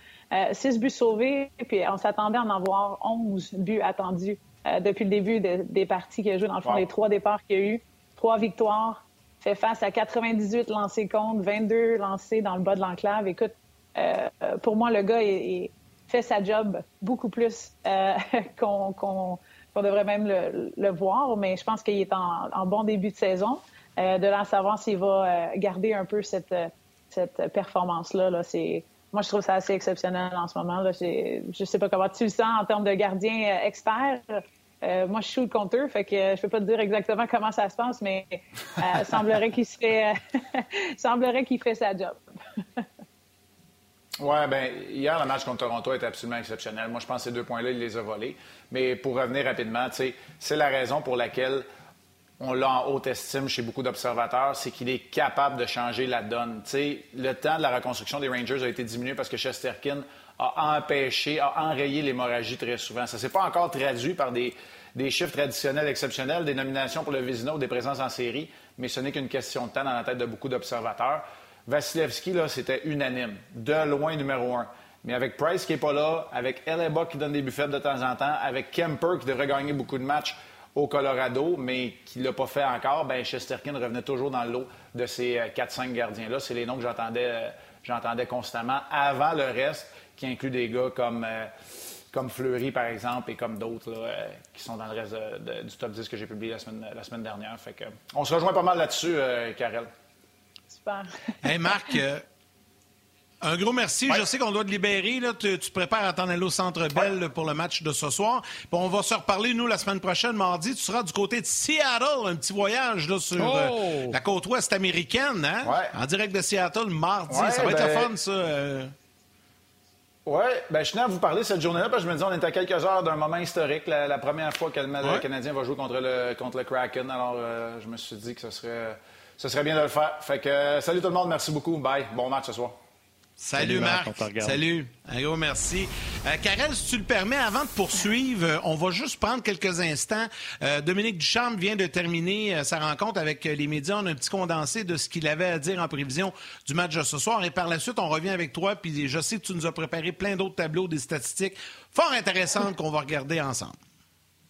six buts sauvés, puis on s'attendait à en avoir 11 buts attendus depuis le début des parties qu'il a joué. Dans le fond, les trois départs qu'il y a eu, trois victoires, fait face à 98 lancés contre, 22 lancés dans le bas de l'enclave. Écoute, euh, pour moi, le gars fait sa job beaucoup plus euh, qu'on devrait même le, voir, mais je pense qu'il est en, bon début de saison. Euh, de là savoir s'il va garder un peu cette, cette performance-là. Là, moi, je trouve ça assez exceptionnel en ce moment. Là. Je ne sais pas comment tu le sens en termes de gardien expert. Euh, moi, je shoot contre eux, fait que euh, je peux pas te dire exactement comment ça se passe, mais euh, semblerait qu'il se fait, semblerait qu'il fait sa job. oui, bien, hier, le match contre Toronto était absolument exceptionnel. Moi, je pense que ces deux points-là, il les a volés. Mais pour revenir rapidement, c'est la raison pour laquelle on l'a en haute estime chez beaucoup d'observateurs, c'est qu'il est capable de changer la donne. sais, le temps de la reconstruction des Rangers a été diminué parce que Chesterkin a empêché, a enrayé l'hémorragie très souvent. Ça ne s'est pas encore traduit par des, chiffres traditionnels exceptionnels, des nominations pour le Vizina ou des présences en série, mais ce n'est qu'une question de temps dans la tête de beaucoup d'observateurs. Vasilevski, là, c'était unanime. De loin, numéro un. Mais avec Price qui n'est pas là, avec Eleba qui donne des buffettes de temps en temps, avec Kemper qui devrait gagner beaucoup de matchs, au Colorado, mais qui ne l'a pas fait encore, ben Chesterkin revenait toujours dans le lot de ces 4-5 euh, gardiens-là. C'est les noms que j'entendais, euh, j'entendais constamment avant le reste, qui inclut des gars comme, euh, comme Fleury, par exemple, et comme d'autres qui sont dans le reste du top 10 que j'ai publié la semaine, la semaine dernière. Fait que, on se rejoint pas mal là-dessus, Karel. Super. hey Marc, un gros merci. Je sais qu'on doit te libérer. Là. Tu, te prépares à t'en aller au Centre Bell pour le match de ce soir. on va se reparler, nous, la semaine prochaine, mardi. Tu seras du côté de Seattle, un petit voyage là, sur euh, oh! la côte ouest américaine. Hein? En direct de Seattle, mardi. ça va être le ben, fun, ça. Euh. Oui, ben, je tenais à vous parler cette journée-là parce que je me dis on est à quelques heures d'un moment historique, la, première fois que le Canadien va jouer contre le, contre le Kraken. Alors, euh, je me suis dit que ce serait, ce serait bien de le faire. Fait que, salut tout le monde, merci beaucoup. Bye. Bon match ce soir. Salut, Marc. Salut. Un gros merci. Euh, Karel, si tu le permets, avant de poursuivre, euh, on va juste prendre quelques instants. Euh, Dominique Duchamp vient de terminer sa rencontre avec les médias. On a un petit condensé de ce qu'il avait à dire en prévision du match de ce soir. Et par la suite, on revient avec toi. Puis je sais que tu nous as préparé plein d'autres tableaux, des statistiques fort intéressantes qu'on va regarder ensemble.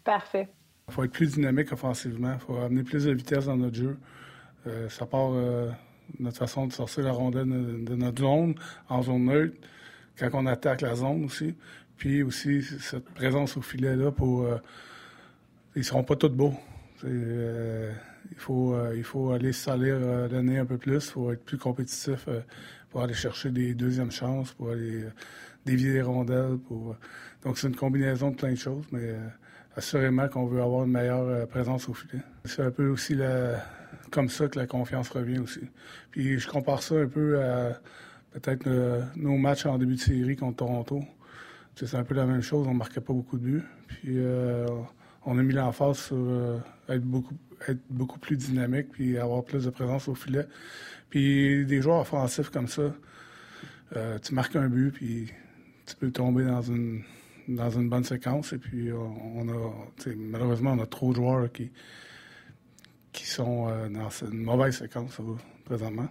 Parfait. Il faut être plus dynamique offensivement. Il faut amener plus de vitesse dans notre jeu. ça part notre façon de sortir la rondelle de, notre zone, en zone neutre, quand on attaque la zone aussi. Puis aussi, cette présence au filet-là pour. Euh, ils seront pas tous beaux. Euh, il, faut, euh, il faut aller salir le nez un peu plus, il faut être plus compétitif pour aller chercher des deuxièmes chances, pour aller dévier les rondelles. Donc, c'est une combinaison de plein de choses, mais assurément qu'on veut avoir une meilleure présence au filet. C'est un peu aussi la, comme ça que la confiance revient aussi. Puis je compare ça un peu à peut-être nos matchs en début de série contre Toronto. C'est un peu la même chose, on marquait pas beaucoup de buts. Puis euh, on a mis l'emphase sur euh, être, beaucoup, être beaucoup plus dynamique puis avoir plus de présence au filet. Puis des joueurs offensifs comme ça, euh, tu marques un but puis tu peux tomber dans une dans une bonne séquence. Et puis on, a malheureusement on a trop de joueurs qui qui sont euh, dans une mauvaise séquence présentement.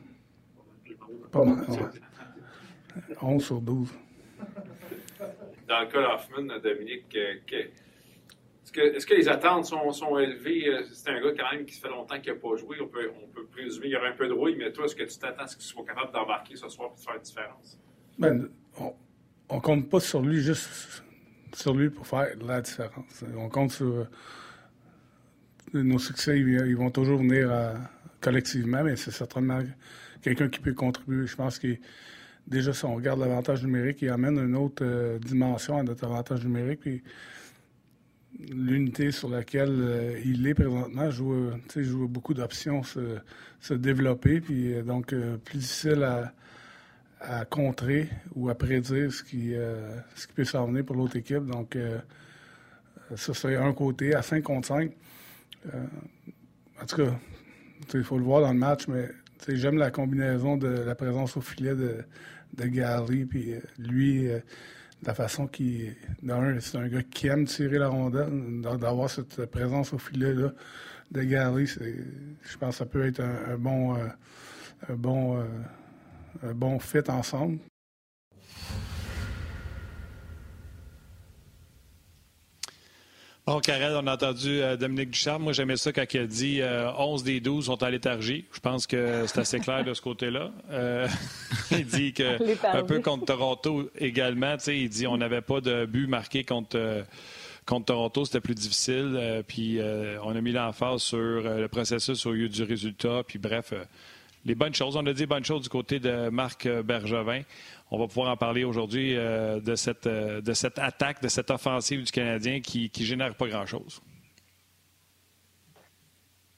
Pas mal, 11 sur 12. Dans le cas d'Hoffman, Dominique, euh, est-ce que, est que, les attentes sont, sont élevées? Euh, c'est un gars quand même qui fait longtemps qu'il n'a pas joué. On peut, on peut présumer qu'il y aura un peu de rouille, mais toi, est-ce que tu t'attends à ce qu'il soit capable d'embarquer ce soir et de faire la différence? Ben, on, ne compte pas sur lui juste sur lui pour faire la différence. On compte sur nos succès, ils, vont toujours venir euh, collectivement, mais c'est certainement quelqu'un qui peut contribuer. Je pense que déjà, si on regarde l'avantage numérique, il amène une autre euh, dimension à notre avantage numérique. Puis l'unité sur laquelle euh, il est présentement joue, joue beaucoup d'options se, développer, puis donc plus difficile à, contrer ou à prédire ce qui, ce qui peut s'en venir pour l'autre équipe. Donc, ça serait un côté. À 5 contre 5, euh, en tout cas, il faut le voir dans le match, mais j'aime la combinaison de la présence au filet de, de Gary, puis euh, lui, euh, la façon qu'il. C'est un gars qui aime tirer la rondelle, d'avoir cette présence au filet là, de Gary, je pense que ça peut être un, bon, un bon, un bon fit ensemble. Bon, Karel, on a entendu euh, Dominique Ducharme. Moi, j'aimais ça quand il a dit 11 euh, des 12 sont à léthargie. Je pense que c'est assez clair de ce côté-là. Euh, il dit que, un peu contre Toronto également, il dit on n'avait pas de but marqué contre contre Toronto, c'était plus difficile. puis on a mis l'emphase sur le processus au lieu du résultat. Puis bref, les bonnes choses. On a dit bonnes choses du côté de Marc Bergevin on va pouvoir en parler aujourd'hui euh, de, cette, euh, de cette attaque, de cette offensive du Canadien qui ne génère pas grand-chose.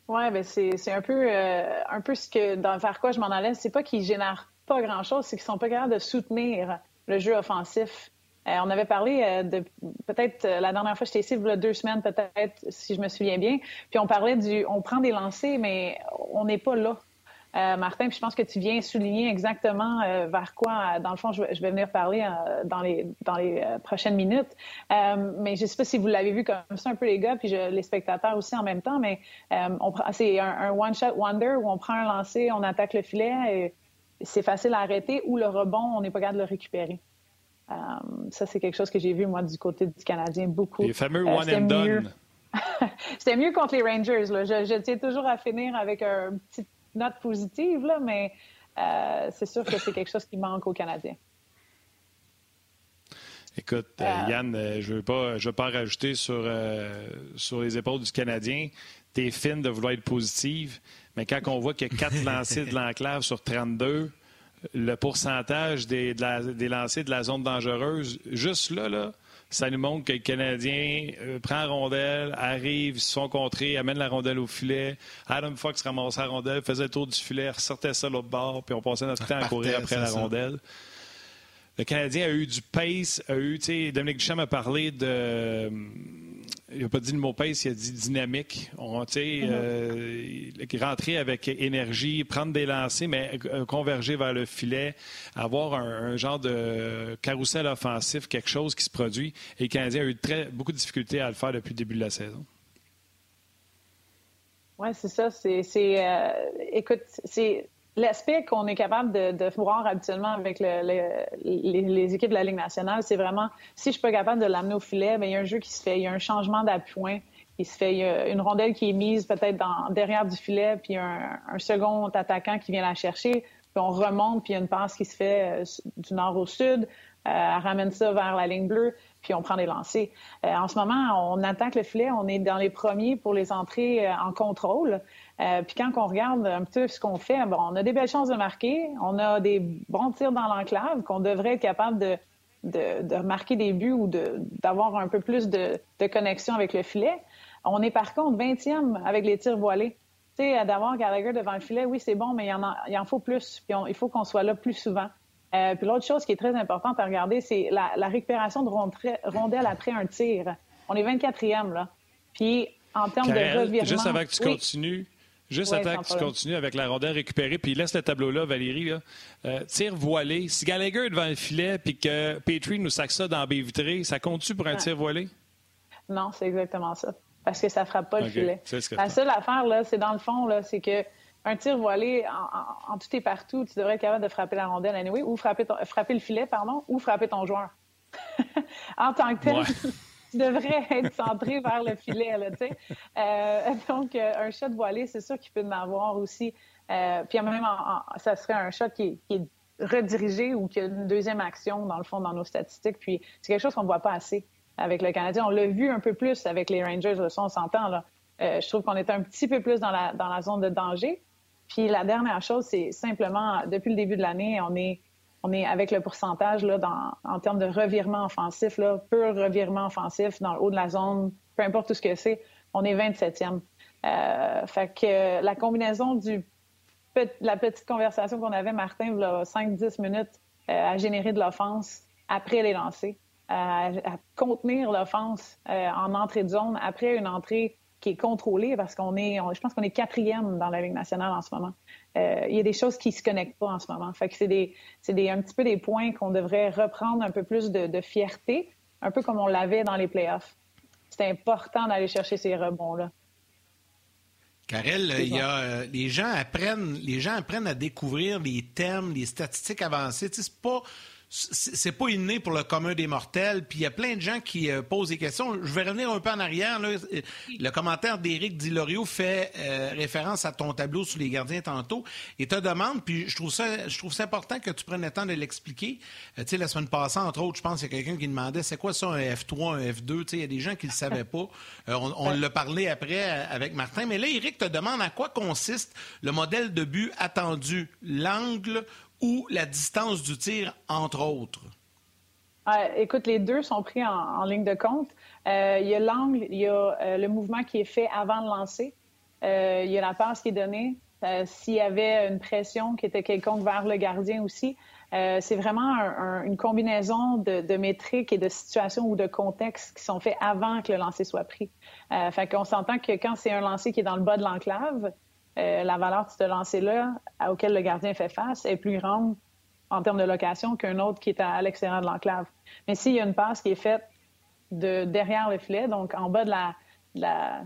Oui, ben c'est un peu, euh, un peu ce que, dans, vers quoi je m'en allais. C'est pas qu'ils génèrent pas grand-chose, c'est qu'ils sont pas capables de soutenir le jeu offensif on avait parlé de peut-être la dernière fois j'étais ici, deux semaines peut-être, si je me souviens bien. Puis on parlait du, on prend des lancers, mais on n'est pas là. Euh, Martin, puis je pense que tu viens souligner exactement euh, vers quoi, dans le fond, je, vais venir parler euh, dans les, dans les prochaines minutes. mais je ne sais pas si vous l'avez vu comme ça un peu, les gars, puis les spectateurs aussi en même temps, mais c'est un, one-shot wonder où on prend un lancer, on attaque le filet, et c'est facile à arrêter, ou le rebond, on n'est pas capable de le récupérer. ça, c'est quelque chose que j'ai vu, moi, du côté du Canadien, beaucoup. Les fameux one and done. C'était mieux contre les Rangers. Là. Je, je, tiens toujours à finir avec un petit note positive, là, mais euh, c'est sûr que c'est quelque chose qui manque aux Canadiens. Écoute, euh, euh, Yann, je ne veux pas, je veux pas rajouter sur, sur les épaules du Canadien. Tu es fine de vouloir être positive, mais quand on voit qu'il y a quatre lancers de l'enclave sur 32, le pourcentage des, des lancers de la zone dangereuse, juste là, là, ça nous montre que le Canadien euh, prend la rondelle, arrive, son contré, amène la rondelle au filet. Adam Fox ramassait la rondelle, faisait le tour du filet, ressortait ça l'autre bord, puis on passait notre temps à courir après la rondelle. Le Canadien a eu du pace, a eu, tu sais, Dominique Duchamp a parlé de il n'a pas dit le mot pace, il a dit dynamique. On, mm-hmm. euh, rentrer avec énergie, prendre des lancers, mais euh, converger vers le filet, avoir un, genre de carrousel offensif, quelque chose qui se produit. Et le Canadien a eu très, beaucoup de difficultés à le faire depuis le début de la saison. Oui, c'est ça. C'est, euh, écoute, c'est L'aspect qu'on est capable de, voir habituellement avec les, équipes de la Ligue nationale, c'est vraiment si je suis pas capable de l'amener au filet, bien, il y a un jeu qui se fait, il y a un changement d'appoint qui se fait, il y a une rondelle qui est mise peut-être derrière du filet, puis un, un second attaquant qui vient la chercher, puis on remonte, puis il y a une passe qui se fait euh, du nord au sud, euh, ramène ça vers la ligne bleue, puis on prend des lancers. Euh, en ce moment, on attaque le filet, on est dans les premiers pour les entrées en contrôle. Euh, puis quand on regarde un peu ce qu'on fait, bon, on a des belles chances de marquer, on a des bons tirs dans l'enclave qu'on devrait être capable de, de, marquer des buts ou d'avoir un peu plus de, connexion avec le filet. On est par contre 20e avec les tirs voilés. Tu sais, d'avoir Gallagher devant le filet, oui, c'est bon, mais il en, il en faut plus. Puis il faut qu'on soit là plus souvent. Euh, puis l'autre chose qui est très importante à regarder, c'est la, récupération de rondelles après un tir. On est 24e, là. Puis en termes de revirement... Juste avant que tu continues, Juste attends que tu continues avec la rondelle récupérée, puis laisse le tableau-là, Valérie. Là. Euh, tir voilé. Si Gallagher est devant le filet, puis que Petrie nous sac ça dans la baie vitrée, ça compte-tu pour un tir voilé? Non, c'est exactement ça. Parce que ça ne frappe pas le filet. la seule affaire, là, c'est dans le fond, là, c'est que un tir voilé, en, tout et partout, tu devrais être capable de frapper la rondelle anyway, ou frapper, frapper le filet, pardon, ou frapper ton joueur. en tant que tel. tu devrais être centré vers le filet, là. Euh, donc, euh, un shot voilé, c'est sûr qu'il peut en avoir aussi. Euh, puis même, ça serait un shot qui est, redirigé ou qui a une deuxième action, dans le fond, dans nos statistiques. Puis c'est quelque chose qu'on ne voit pas assez avec le Canadien. On l'a vu un peu plus avec les Rangers, là, ça, on s'entend, là. je trouve qu'on est un petit peu plus dans la, dans la zone de danger. Puis la dernière chose, c'est simplement, depuis le début de l'année, on est on est avec le pourcentage là, en termes de revirement offensif, là, pur revirement offensif dans le haut de la zone, peu importe tout ce que c'est, on est 27e. Euh, fait que la combinaison du la petite conversation qu'on avait, Martin, il y a 5-10 minutes, euh, à générer de l'offense après les lancers, à, contenir l'offense euh, en entrée de zone après une entrée qui est contrôlée parce qu'on est, je pense qu'on est quatrième dans la Ligue nationale en ce moment. Euh, il y a des choses qui se connectent pas en ce moment. Fait que c'est des, c'est des, un petit peu des points qu'on devrait reprendre un peu plus de, fierté, un peu comme on l'avait dans les playoffs. C'est important d'aller chercher ces rebonds-là. Karel, il y a, euh, les gens apprennent, les gens apprennent à découvrir les thèmes, les statistiques avancées. Tu sais, c'est pas c'est pas inné pour le commun des mortels. Puis il y a plein de gens qui euh, posent des questions. Je vais revenir un peu en arrière. Le commentaire d'Éric Dilorio fait euh, référence à ton tableau sur les gardiens tantôt et te demande, puis je trouve ça, important que tu prennes le temps de l'expliquer. Euh, tu sais, la semaine passée, entre autres, je pense qu'il y a quelqu'un qui demandait c'est quoi ça un F3, un F2. Tu sais, il y a des gens qui le savaient pas. on, on l'a parlé après avec Martin. Mais là, Éric te demande à quoi consiste le modèle de but attendu, l'angle ou la distance du tir, entre autres? écoute, les deux sont pris en, ligne de compte. Euh, il y a l'angle, il y a euh, le mouvement qui est fait avant de lancer, euh, il y a la passe qui est donnée, s'il y avait une pression qui était quelconque vers le gardien aussi. c'est vraiment une combinaison de, métriques et de situations ou de contextes qui sont faits avant que le lancer soit pris. fait qu'on s'entend que quand c'est un lancer qui est dans le bas de l'enclave, la valeur de ce lancer-là auquel le gardien fait face est plus grande en termes de location qu'un autre qui est à, l'extérieur de l'enclave. Mais s'il y a une passe qui est faite de derrière le filet, donc en bas de la,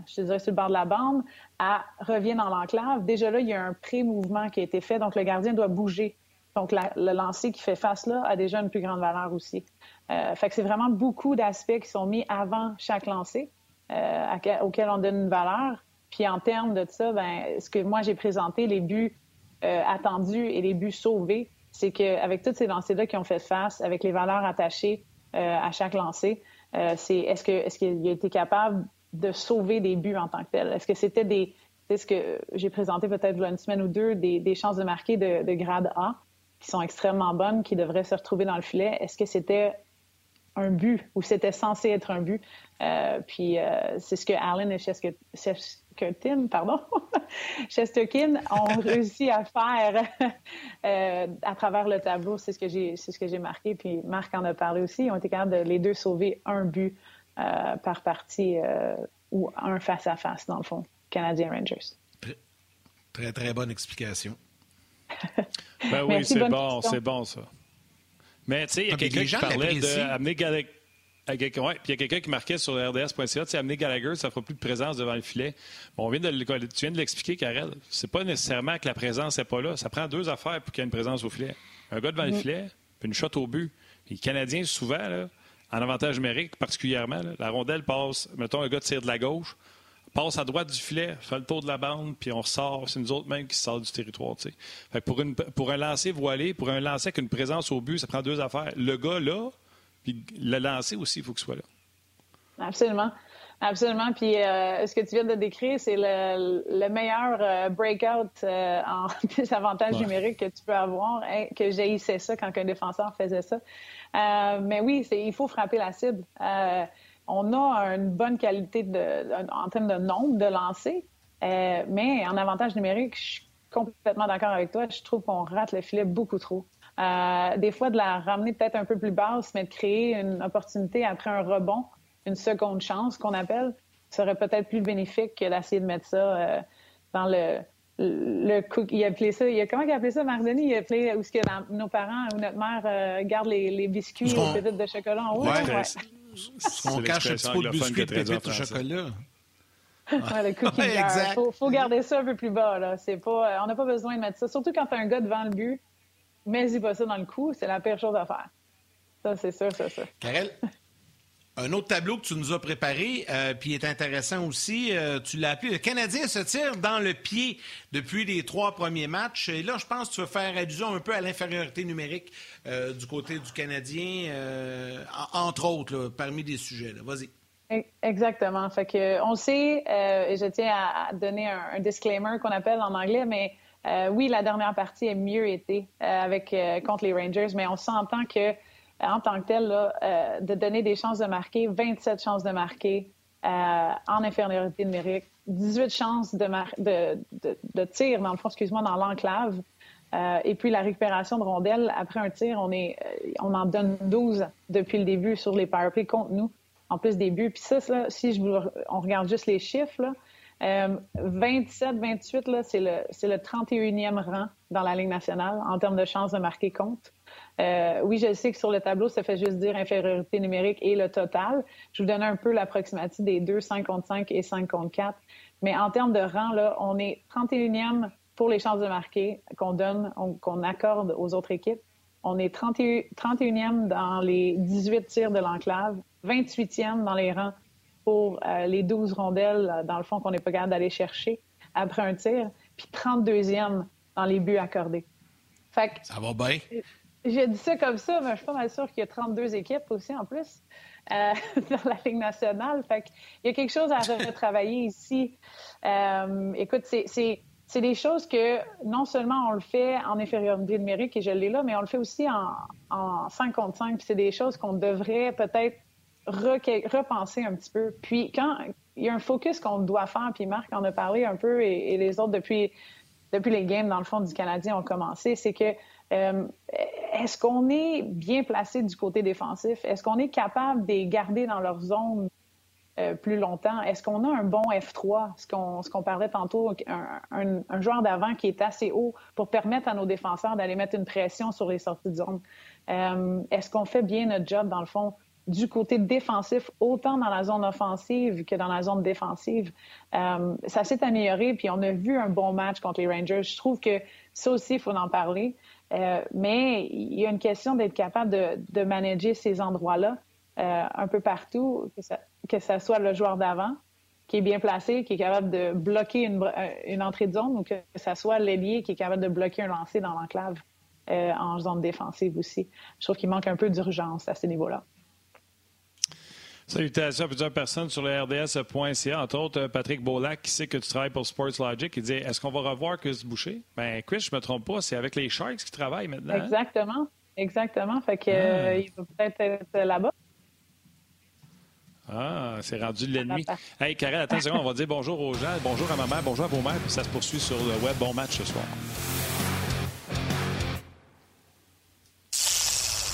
je dirais sur le bord de la bande, à revient dans l'enclave, déjà là, il y a un pré-mouvement qui a été fait, donc le gardien doit bouger. Donc le lancer qui fait face là a déjà une plus grande valeur aussi. Euh, fait que c'est vraiment beaucoup d'aspects qui sont mis avant chaque lancer euh, auquel on donne une valeur. Puis en termes de ça, ben, ce que moi j'ai présenté, les buts euh, attendus et les buts sauvés, c'est qu'avec toutes ces lancers-là qui ont fait face, avec les valeurs attachées euh, à chaque lancer, euh, c'est est-ce que est-ce qu'il a été capable de sauver des buts en tant que tel? Est-ce que c'était des ce que j'ai présenté peut-être une semaine ou deux, des, chances de marquer de, de, grade A qui sont extrêmement bonnes, qui devraient se retrouver dans le filet. Est-ce que c'était un but ou c'était censé être un but? Puis c'est ce que Allen et Chesterkin, pardon, Chesterkin ont réussi à faire euh, à travers le tableau. C'est ce que j'ai, c'est ce que j'ai marqué. Puis Marc en a parlé aussi. Ils ont été capables de les deux sauver un but euh, par partie euh, ou un face à face dans le fond. Canadian Rangers. Très très bonne explication. ben oui, c'est bon, c'est bon ça. Mais tu sais, il y a quelqu'un qui parlait d'amener Gallagher puis il y a quelqu'un qui marquait sur RDS.ca, tu sais, amener Gallagher, ça ne fera plus de présence devant le filet. Bon, on vient de, tu viens de l'expliquer, Karel. C'est pas nécessairement que la présence n'est pas là. Ça prend deux affaires pour qu'il y ait une présence au filet. Un gars devant le mm. filet, puis une shot au but. les Canadiens, souvent, là, en avantage numérique particulièrement, la rondelle passe, mettons, un gars tire de la gauche, passe à droite du filet, fait le tour de la bande, puis on ressort. C'est nous autres mêmes qui sortent du territoire. Fait pour, une, pour un lancer voilé, pour un lancer avec une présence au but, ça prend deux affaires. Le gars, là, puis le lancer aussi, il faut qu'il soit là. Absolument. Absolument. Puis euh, ce que tu viens de décrire, c'est le, meilleur euh, breakout euh, en désavantage numérique que tu peux avoir, hein, que j'haïssais ça quand un défenseur faisait ça. mais oui, il faut frapper la cible. on a une bonne qualité de, en termes de nombre de lancers, mais en avantage numérique, je suis complètement d'accord avec toi. Je trouve qu'on rate le filet beaucoup trop. Euh, des fois, de la ramener peut-être un peu plus basse, mais de créer une opportunité après un rebond, une seconde chance qu'on appelle, serait peut-être plus bénéfique que d'essayer de mettre ça euh, dans le, le il a appelé ça, il a, comment il a appelé ça, Marc-Denis? Il a appelé où ce que nos parents ou notre mère euh, gardent les, les biscuits et pépites de chocolat en haut. Ouais, ouais. On cache un petit peu de biscuits pépites de chocolat. le cookie jar. Faut, faut garder ça un peu plus bas. Là. C'est pas, on n'a pas besoin de mettre ça. Surtout quand tu as un gars devant le but mais y pas ça dans le coup, c'est la pire chose à faire. Ça, c'est sûr, c'est ça. Karel, un autre tableau que tu nous as préparé, euh, puis est intéressant aussi, euh, tu l'as appelé Le Canadien se tire dans le pied depuis les trois premiers matchs. Et là, je pense que tu veux faire allusion un peu à l'infériorité numérique euh, du côté du Canadien, entre autres, parmi des sujets. Vas-y. Exactement. Fait que on sait, et je tiens à donner un disclaimer qu'on appelle en anglais, mais euh, oui, la dernière partie a mieux été euh, avec euh, contre les Rangers, mais on s'entend que en tant que tel, de donner des chances de marquer, 27 chances de marquer en infériorité numérique, 18 chances de, de, tir, dans le fond, excuse-moi, dans l'enclave. et puis la récupération de rondelles après un tir, on, est, on en donne 12 depuis le début sur les powerplays contre nous, en plus des buts. Puis ça, si je on regarde juste les chiffres, 27-28, euh, c'est le, le 31e rang dans la Ligue nationale en termes de chances de marquer compte. Euh, oui, je sais que sur le tableau, ça fait juste dire infériorité numérique et le total. Je vous donne un peu l'approximative des deux, 5 contre 5 et 5 contre 4. Mais en termes de rang, là, on est 31e pour les chances de marquer qu'on donne, qu'on accorde aux autres équipes. On est 31e dans les 18 tirs de l'enclave, 28e dans les rangs pour euh, les 12 rondelles, euh, dans le fond, qu'on n'est pas capable d'aller chercher après un tir, puis 32e dans les buts accordés. Fait ça va bien? J'ai dit ça comme ça, mais je suis pas mal sûre qu'il y a 32 équipes aussi en plus euh, dans la Ligue nationale. Fait il y a quelque chose à retravailler ici. écoute, c'est des choses que non seulement on le fait en infériorité numérique, et je l'ai là, mais on le fait aussi en, en 5 contre 5. c'est des choses qu'on devrait peut-être repenser un petit peu. Puis quand il y a un focus qu'on doit faire, puis Marc en a parlé un peu et, les autres depuis depuis les games, dans le fond, du Canadien ont commencé, c'est que euh, est-ce qu'on est bien placé du côté défensif? Est-ce qu'on est capable de les garder dans leur zone euh, plus longtemps? Est-ce qu'on a un bon F3, ce qu'on, qu'on parlait tantôt, un, un, joueur d'avant qui est assez haut pour permettre à nos défenseurs d'aller mettre une pression sur les sorties de zone? Euh, est-ce qu'on fait bien notre job, dans le fond, du côté défensif, autant dans la zone offensive que dans la zone défensive. Euh, ça s'est amélioré, puis on a vu un bon match contre les Rangers. Je trouve que ça aussi, il faut en parler. Euh, mais il y a une question d'être capable de, de, manager ces endroits-là euh, un peu partout, que ça, que ça soit le joueur d'avant qui est bien placé, qui est capable de bloquer une, une entrée de zone, ou que ça soit l'ailier qui est capable de bloquer un lancer dans l'enclave en zone défensive aussi. Je trouve qu'il manque un peu d'urgence à ce niveau-là. Salutations à plusieurs personnes sur le RDS.ca, entre autres euh, Patrick Beaulac, qui sait que tu travailles pour Sports Logic, qui dit Est-ce qu'on va revoir Chris Boucher? Ben, Chris, je ne me trompe pas, c'est avec les Sharks qui travaillent maintenant. Hein? Exactement. Exactement. Fait que, ah. il va peut-être être là-bas. Ah, c'est rendu l'ennemi. Hey, Karel, attends une seconde, on va dire bonjour aux gens, bonjour à ma mère, bonjour à vos mères, puis ça se poursuit sur le web. Bon match ce soir.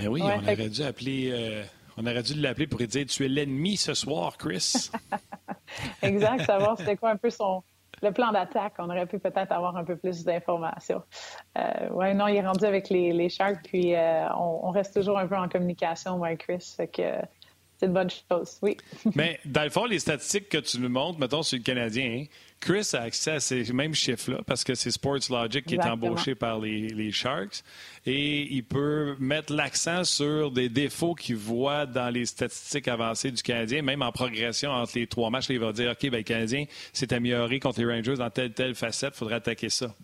Eh oui, on aurait dû appeler. Euh, on aurait dû l'appeler pour lui dire Tu es l'ennemi ce soir, Chris. exact, savoir c'était quoi un peu son le plan d'attaque. On aurait pu peut-être avoir un peu plus d'informations. Euh, oui, non, il est rendu avec les, les Sharks, puis euh, on, reste toujours un peu en communication, moi et Chris. Fait que c'est une bonne chose, oui. Mais dans le fond, les statistiques que tu nous montres, mettons, sur le Canadien, hein, Chris a accès à ces mêmes chiffres-là parce que c'est Sports Logic qui est embauché par les, Sharks et il peut mettre l'accent sur des défauts qu'il voit dans les statistiques avancées du Canadien, même en progression entre les trois matchs. il va dire OK, ben, le Canadien s'est amélioré contre les Rangers dans telle telle facette, il faudrait attaquer ça.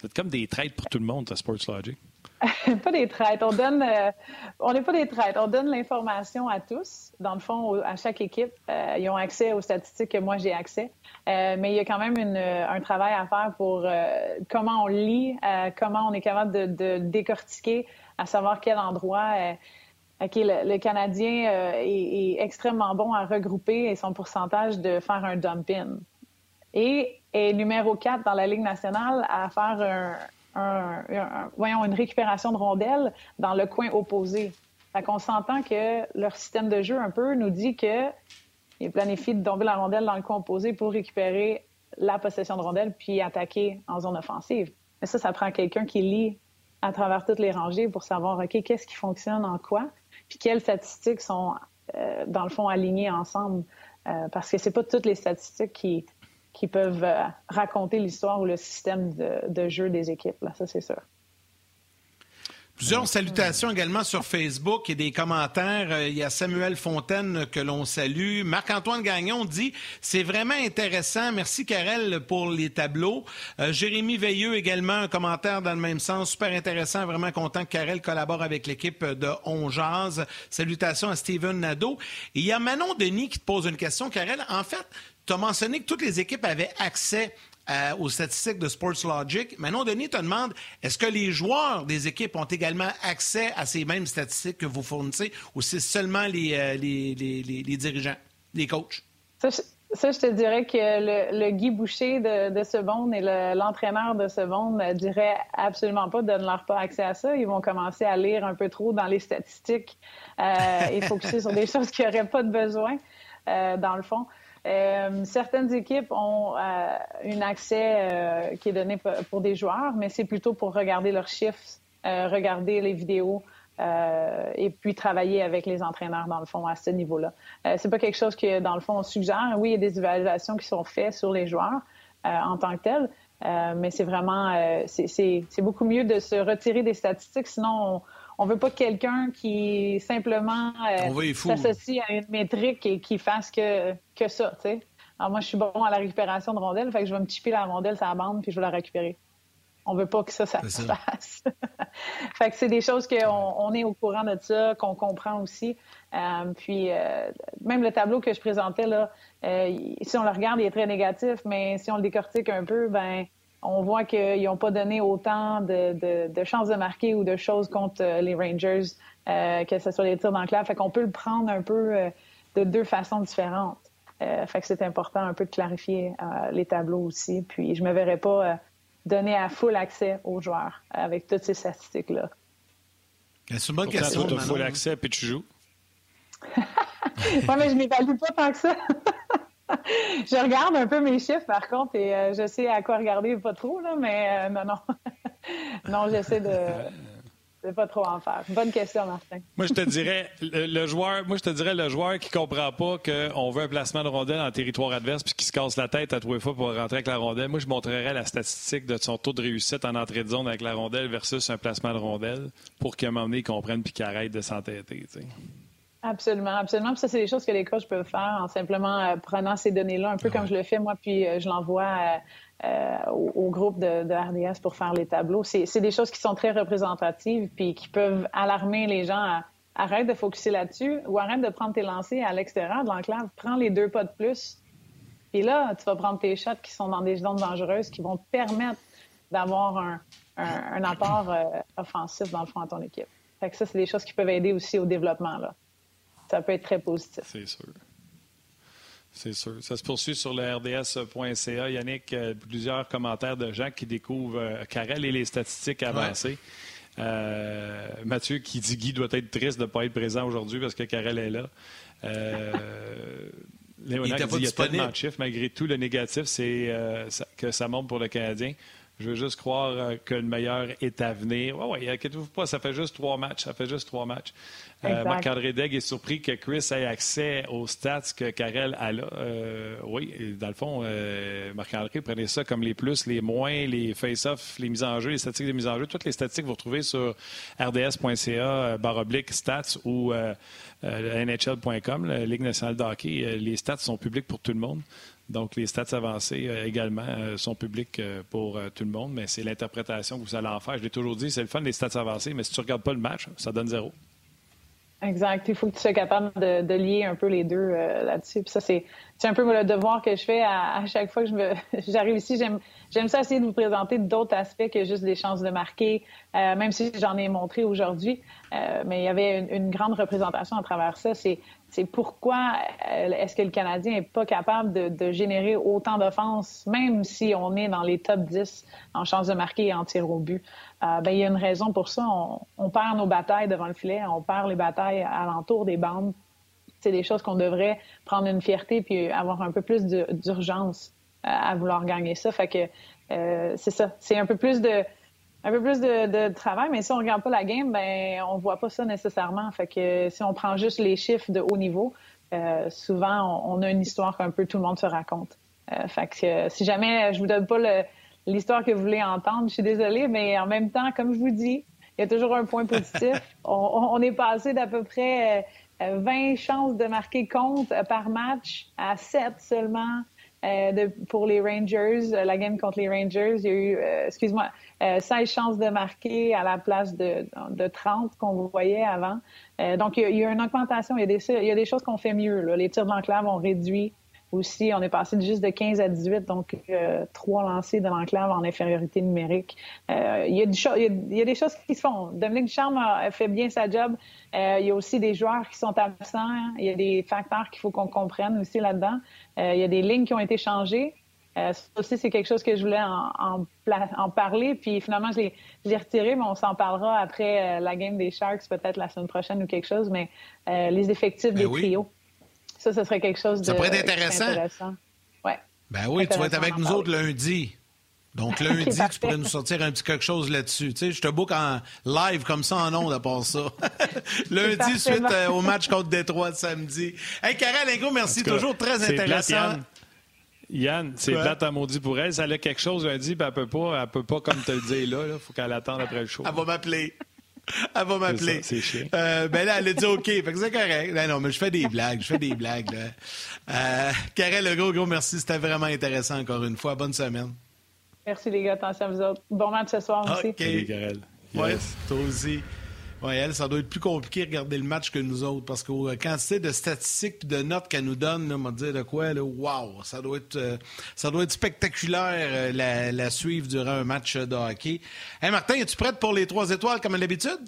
C'est comme des traites pour tout le monde, à Sports Logic. pas des traites. On donne, euh, on n'est pas des traites. On donne l'information à tous. Dans le fond, à chaque équipe, euh, ils ont accès aux statistiques que moi j'ai accès. Euh, mais il y a quand même un travail à faire pour comment on lit, comment on est capable de, décortiquer, à savoir quel endroit. OK, le, Canadien est, est, extrêmement bon à regrouper et son pourcentage de faire un dump-in. Et est numéro 4 dans la Ligue nationale à faire un, un, voyons, une récupération de rondelles dans le coin opposé. Fait qu'on s'entend que leur système de jeu un peu nous dit que il planifie de tomber la rondelle dans le coin opposé pour récupérer la possession de rondelles puis attaquer en zone offensive. Mais ça, ça prend quelqu'un qui lit à travers toutes les rangées pour savoir, OK, qu'est-ce qui fonctionne en quoi, puis quelles statistiques sont, euh, dans le fond, alignées ensemble? Euh, parce que c'est pas toutes les statistiques qui, qui peuvent euh, raconter l'histoire ou le système de, jeu des équipes. Là, ça, c'est sûr. Plusieurs salutations également sur Facebook et des commentaires. Euh, il y a Samuel Fontaine que l'on salue. Marc-Antoine Gagnon dit C'est vraiment intéressant. Merci, Karel, pour les tableaux. Euh, Jérémy Veilleux également, un commentaire dans le même sens. Super intéressant. Vraiment content que Karel collabore avec l'équipe de On Salutations à Steven Nadeau. Il y a Manon Denis qui te pose une question. Karel, en fait, tu as mentionné que toutes les équipes avaient accès euh, aux statistiques de Sports Logic. Maintenant, Denis te demande, est-ce que les joueurs des équipes ont également accès à ces mêmes statistiques que vous fournissez ou c'est seulement les, euh, les, les, dirigeants, les coachs? Ça, je te dirais que le, Guy Boucher de, monde et l'entraîneur de ce ne dirait absolument pas, donne-leur pas accès à ça. Ils vont commencer à lire un peu trop dans les statistiques euh, et focuser sur des choses qui n'auraient pas de besoin, dans le fond. Certaines équipes ont un accès qui est donné pour des joueurs, mais c'est plutôt pour regarder leurs chiffres, regarder les vidéos, euh, et puis travailler avec les entraîneurs dans le fond à ce niveau-là. Euh, c'est pas quelque chose que dans le fond on suggère. Oui, il y a des évaluations qui sont faites sur les joueurs euh, en tant que tels, euh, mais c'est vraiment c'est beaucoup mieux de se retirer des statistiques. Sinon, on, on veut pas quelqu'un qui simplement s'associe à une métrique et qui fasse que que ça. Tu sais. Alors moi, je suis bon à la récupération de rondelles, fait que je vais me chipper la rondelle sur la bande puis je vais la récupérer. On veut pas que ça, ça se fasse. fait que c'est des choses qu'on on est au courant de ça, qu'on comprend aussi. Euh, puis euh, même le tableau que je présentais là, euh, si on le regarde, il est très négatif, mais si on le décortique un peu, ben on voit qu'ils n'ont pas donné autant de, de, chances de marquer ou de choses contre les Rangers, que ce soit les tirs d'enclave. Fait qu'on peut le prendre un peu de deux façons différentes. fait que c'est important un peu de clarifier les tableaux aussi. Puis je me verrais pas donner à full accès aux joueurs avec toutes ces statistiques-là. C'est une bonne question. Tu as full accès puis tu joues. oui, mais je m'évalue pas tant que ça. je regarde un peu mes chiffres, par contre, et euh, je sais à quoi regarder, pas trop, là, mais euh, non, non. non, j'essaie de, vais pas trop en faire. Bonne question, Martin. moi, je te dirais, le, joueur, moi, je te dirais, le joueur qui comprend pas qu'on veut un placement de rondelle en territoire adverse puis qui se casse la tête à trois fois pour rentrer avec la rondelle. Moi, je montrerais la statistique de son taux de réussite en entrée de zone avec la rondelle versus un placement de rondelle pour qu'à un moment donné, il comprenne puis qu'il arrête de s'entêter, Absolument, absolument. ça, c'est des choses que les coachs peuvent faire en simplement euh, prenant ces données-là, un peu comme je le fais moi, puis euh, je l'envoie euh, euh, au, groupe de, de, RDS pour faire les tableaux. C'est des choses qui sont très représentatives puis qui peuvent alarmer les gens à arrête de focuser là-dessus ou arrête de prendre tes lancers à l'extérieur de l'enclave. Prends les deux pas de plus. Puis là, tu vas prendre tes shots qui sont dans des zones dangereuses qui vont te permettre d'avoir un, un, apport euh, offensif dans le fond à ton équipe. Fait que ça, c'est des choses qui peuvent aider aussi au développement. Là. Ça peut être très positif. C'est sûr. C'est sûr. Ça se poursuit sur le RDS.ca. Yannick, euh, plusieurs commentaires de gens qui découvrent euh, et les statistiques avancées. Euh, Mathieu qui dit Guy doit être triste de ne pas être présent aujourd'hui parce que Carrel est là. Euh, Léonard dit il y a tellement de chiffres. Malgré tout, le négatif, c'est euh, que ça monte pour le Canadien. Je veux juste croire euh, que le meilleur est à venir. Oui, oui, inquiétez-vous pas, ça fait juste trois matchs. Ça fait juste trois matchs. Euh, Marc-André Degg est surpris que Chris ait accès aux stats que Karel a là. Euh, oui, dans le fond, Marc-André, prenez ça comme les plus, les moins, les face-off, les mises en jeu, les statistiques de mise en jeu. Toutes les statistiques, vous retrouvez sur rds.ca, baroblique stats ou nhl.com, la Ligue nationale de hockey. Les stats sont publics pour tout le monde. Donc, les stats avancées euh, également euh, sont publiques euh, pour tout le monde, mais c'est l'interprétation que vous allez en faire. Je l'ai toujours dit, c'est le fun des stats avancées, mais si tu ne regardes pas le match, ça donne zéro. Exact. Il faut que tu sois capable de, lier un peu les deux là-dessus. Puis ça, c'est un peu le devoir que je fais à, chaque fois que j'arrive ici. J'aime ça essayer de vous présenter d'autres aspects que juste des chances de marquer, euh, même si j'en ai montré aujourd'hui. Euh, mais il y avait une, grande représentation à travers ça. C'est c'est pourquoi euh, est-ce que le Canadien n'est pas capable de, générer autant d'offenses, même si on est dans les top 10 en chances de marquer et en tir au but? Euh, ben, il y a une raison pour ça. On, on, perd nos batailles devant le filet, on perd les batailles alentour des bandes. C'est des choses qu'on devrait prendre une fierté puis avoir un peu plus d'urgence à vouloir gagner ça. Fait que euh, c'est ça. C'est un peu plus de un peu plus de, travail, mais si on regarde pas la game, ben on voit pas ça nécessairement. Fait que si on prend juste les chiffres de haut niveau, euh, souvent on, a une histoire qu'un peu tout le monde se raconte. Euh, fait que si jamais je vous donne pas l'histoire que vous voulez entendre, je suis désolée, mais en même temps, comme je vous dis, il y a toujours un point positif. on, on est passé d'à peu près 20 chances de marquer compte par match à 7 seulement euh, de, pour les Rangers, euh, la game contre les Rangers, il y a eu, euh, excuse-moi, 16 chances de marquer à la place de, de 30 qu'on voyait avant. donc, il y, a, une augmentation. Il y a des, choses qu'on fait mieux. Les tirs de l'enclave ont réduit aussi, on est passé de juste de 15 à 18, donc euh, trois lancés de l'enclave en infériorité numérique. Euh, il, y a des choses qui se font. Dominique Charme a fait bien sa job. Euh, il y a aussi des joueurs qui sont absents. Il y a des facteurs qu'il faut qu'on comprenne aussi là-dedans. il y a des lignes qui ont été changées. Ça aussi, c'est quelque chose que je voulais en, en, parler. Puis finalement, je l'ai retiré, mais on s'en parlera après la game des Sharks, peut-être la semaine prochaine ou quelque chose. Mais les effectifs ben des trios ça, ce serait quelque chose de. Ça pourrait être intéressant. intéressant. Ouais. Ben oui, tu vas être avec nous autres lundi. Donc, lundi, tu pourrais nous sortir un petit quelque chose là-dessus. Tu sais, je te book en live comme ça en ondes à part ça. lundi, suite euh, au match contre Détroit de samedi. Hey, Karel Lingo, merci. Cas, Toujours très intéressant. Yann. C'est plate à maudit pour elle. Ça a quelque chose lundi, puis elle peut pas, elle peut pas comme te le dire là. Il faut qu'elle attende après le show. Elle va m'appeler. Elle va m'appeler. C'est chiant. Euh, ben là, elle a dit OK. Fait que c'est correct. Ben non, mais je fais des blagues. Je fais des blagues. Là. Euh, Karel, le gros, gros merci. C'était vraiment intéressant encore une fois. Bonne semaine. Merci les gars, attention à vous autres. Bon match ce soir aussi. OK. Karel. Ouais, Yes. toi aussi. Ouais, elle, ça doit être plus compliqué de regarder le match que nous autres parce qu'au euh, quantité de statistiques et de notes qu'elle nous donne, là, on va dire de quoi, là, wow, ça doit être, euh, ça doit être spectaculaire euh, la, la suivre durant un match de hockey. Hey, Martin, es-tu prête pour les trois étoiles comme à l'habitude?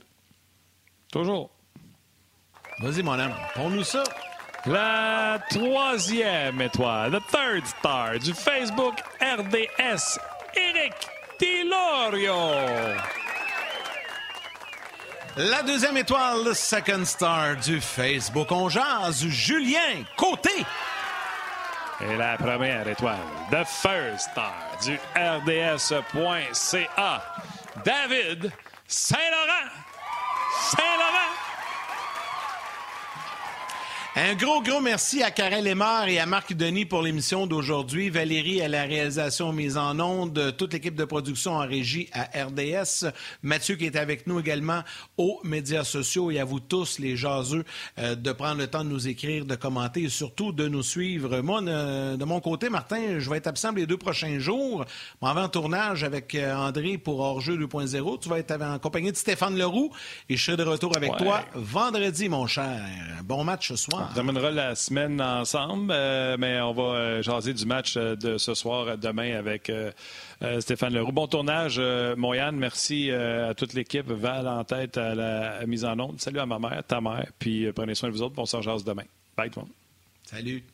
Toujours. Vas-y, mon homme, prends-nous ça. La troisième étoile, the third star du Facebook RDS, Eric Tilorio. La deuxième étoile, le second star du Facebook On Julien Côté. Et la première étoile, the first star du RDS.ca, David Saint-Laurent. Saint-Laurent. Un gros, gros merci à Karel Lemar et à Marc Denis pour l'émission d'aujourd'hui. Valérie à la réalisation mise en onde, toute l'équipe de production en régie à RDS. Mathieu qui est avec nous également aux médias sociaux et à vous tous, les jaseux, euh, de prendre le temps de nous écrire, de commenter et surtout de nous suivre. Moi, de, de mon côté, Martin, je vais être absent les deux prochains jours. M'en vais en tournage avec euh, André pour Hors-jeu 2.0. Tu vas être en compagnie de Stéphane Leroux et je serai de retour avec Ouais. toi vendredi, mon cher. Bon match ce soir. On terminera la semaine ensemble, euh, mais on va euh, jaser du match euh, de ce soir demain avec Stéphane Leroux. Bon tournage, Moyane. Merci à toute l'équipe. Val en tête à la mise en onde. Salut à ma mère, ta mère. Puis prenez soin de vous autres. On se rejase demain. Bye tout le monde. Salut.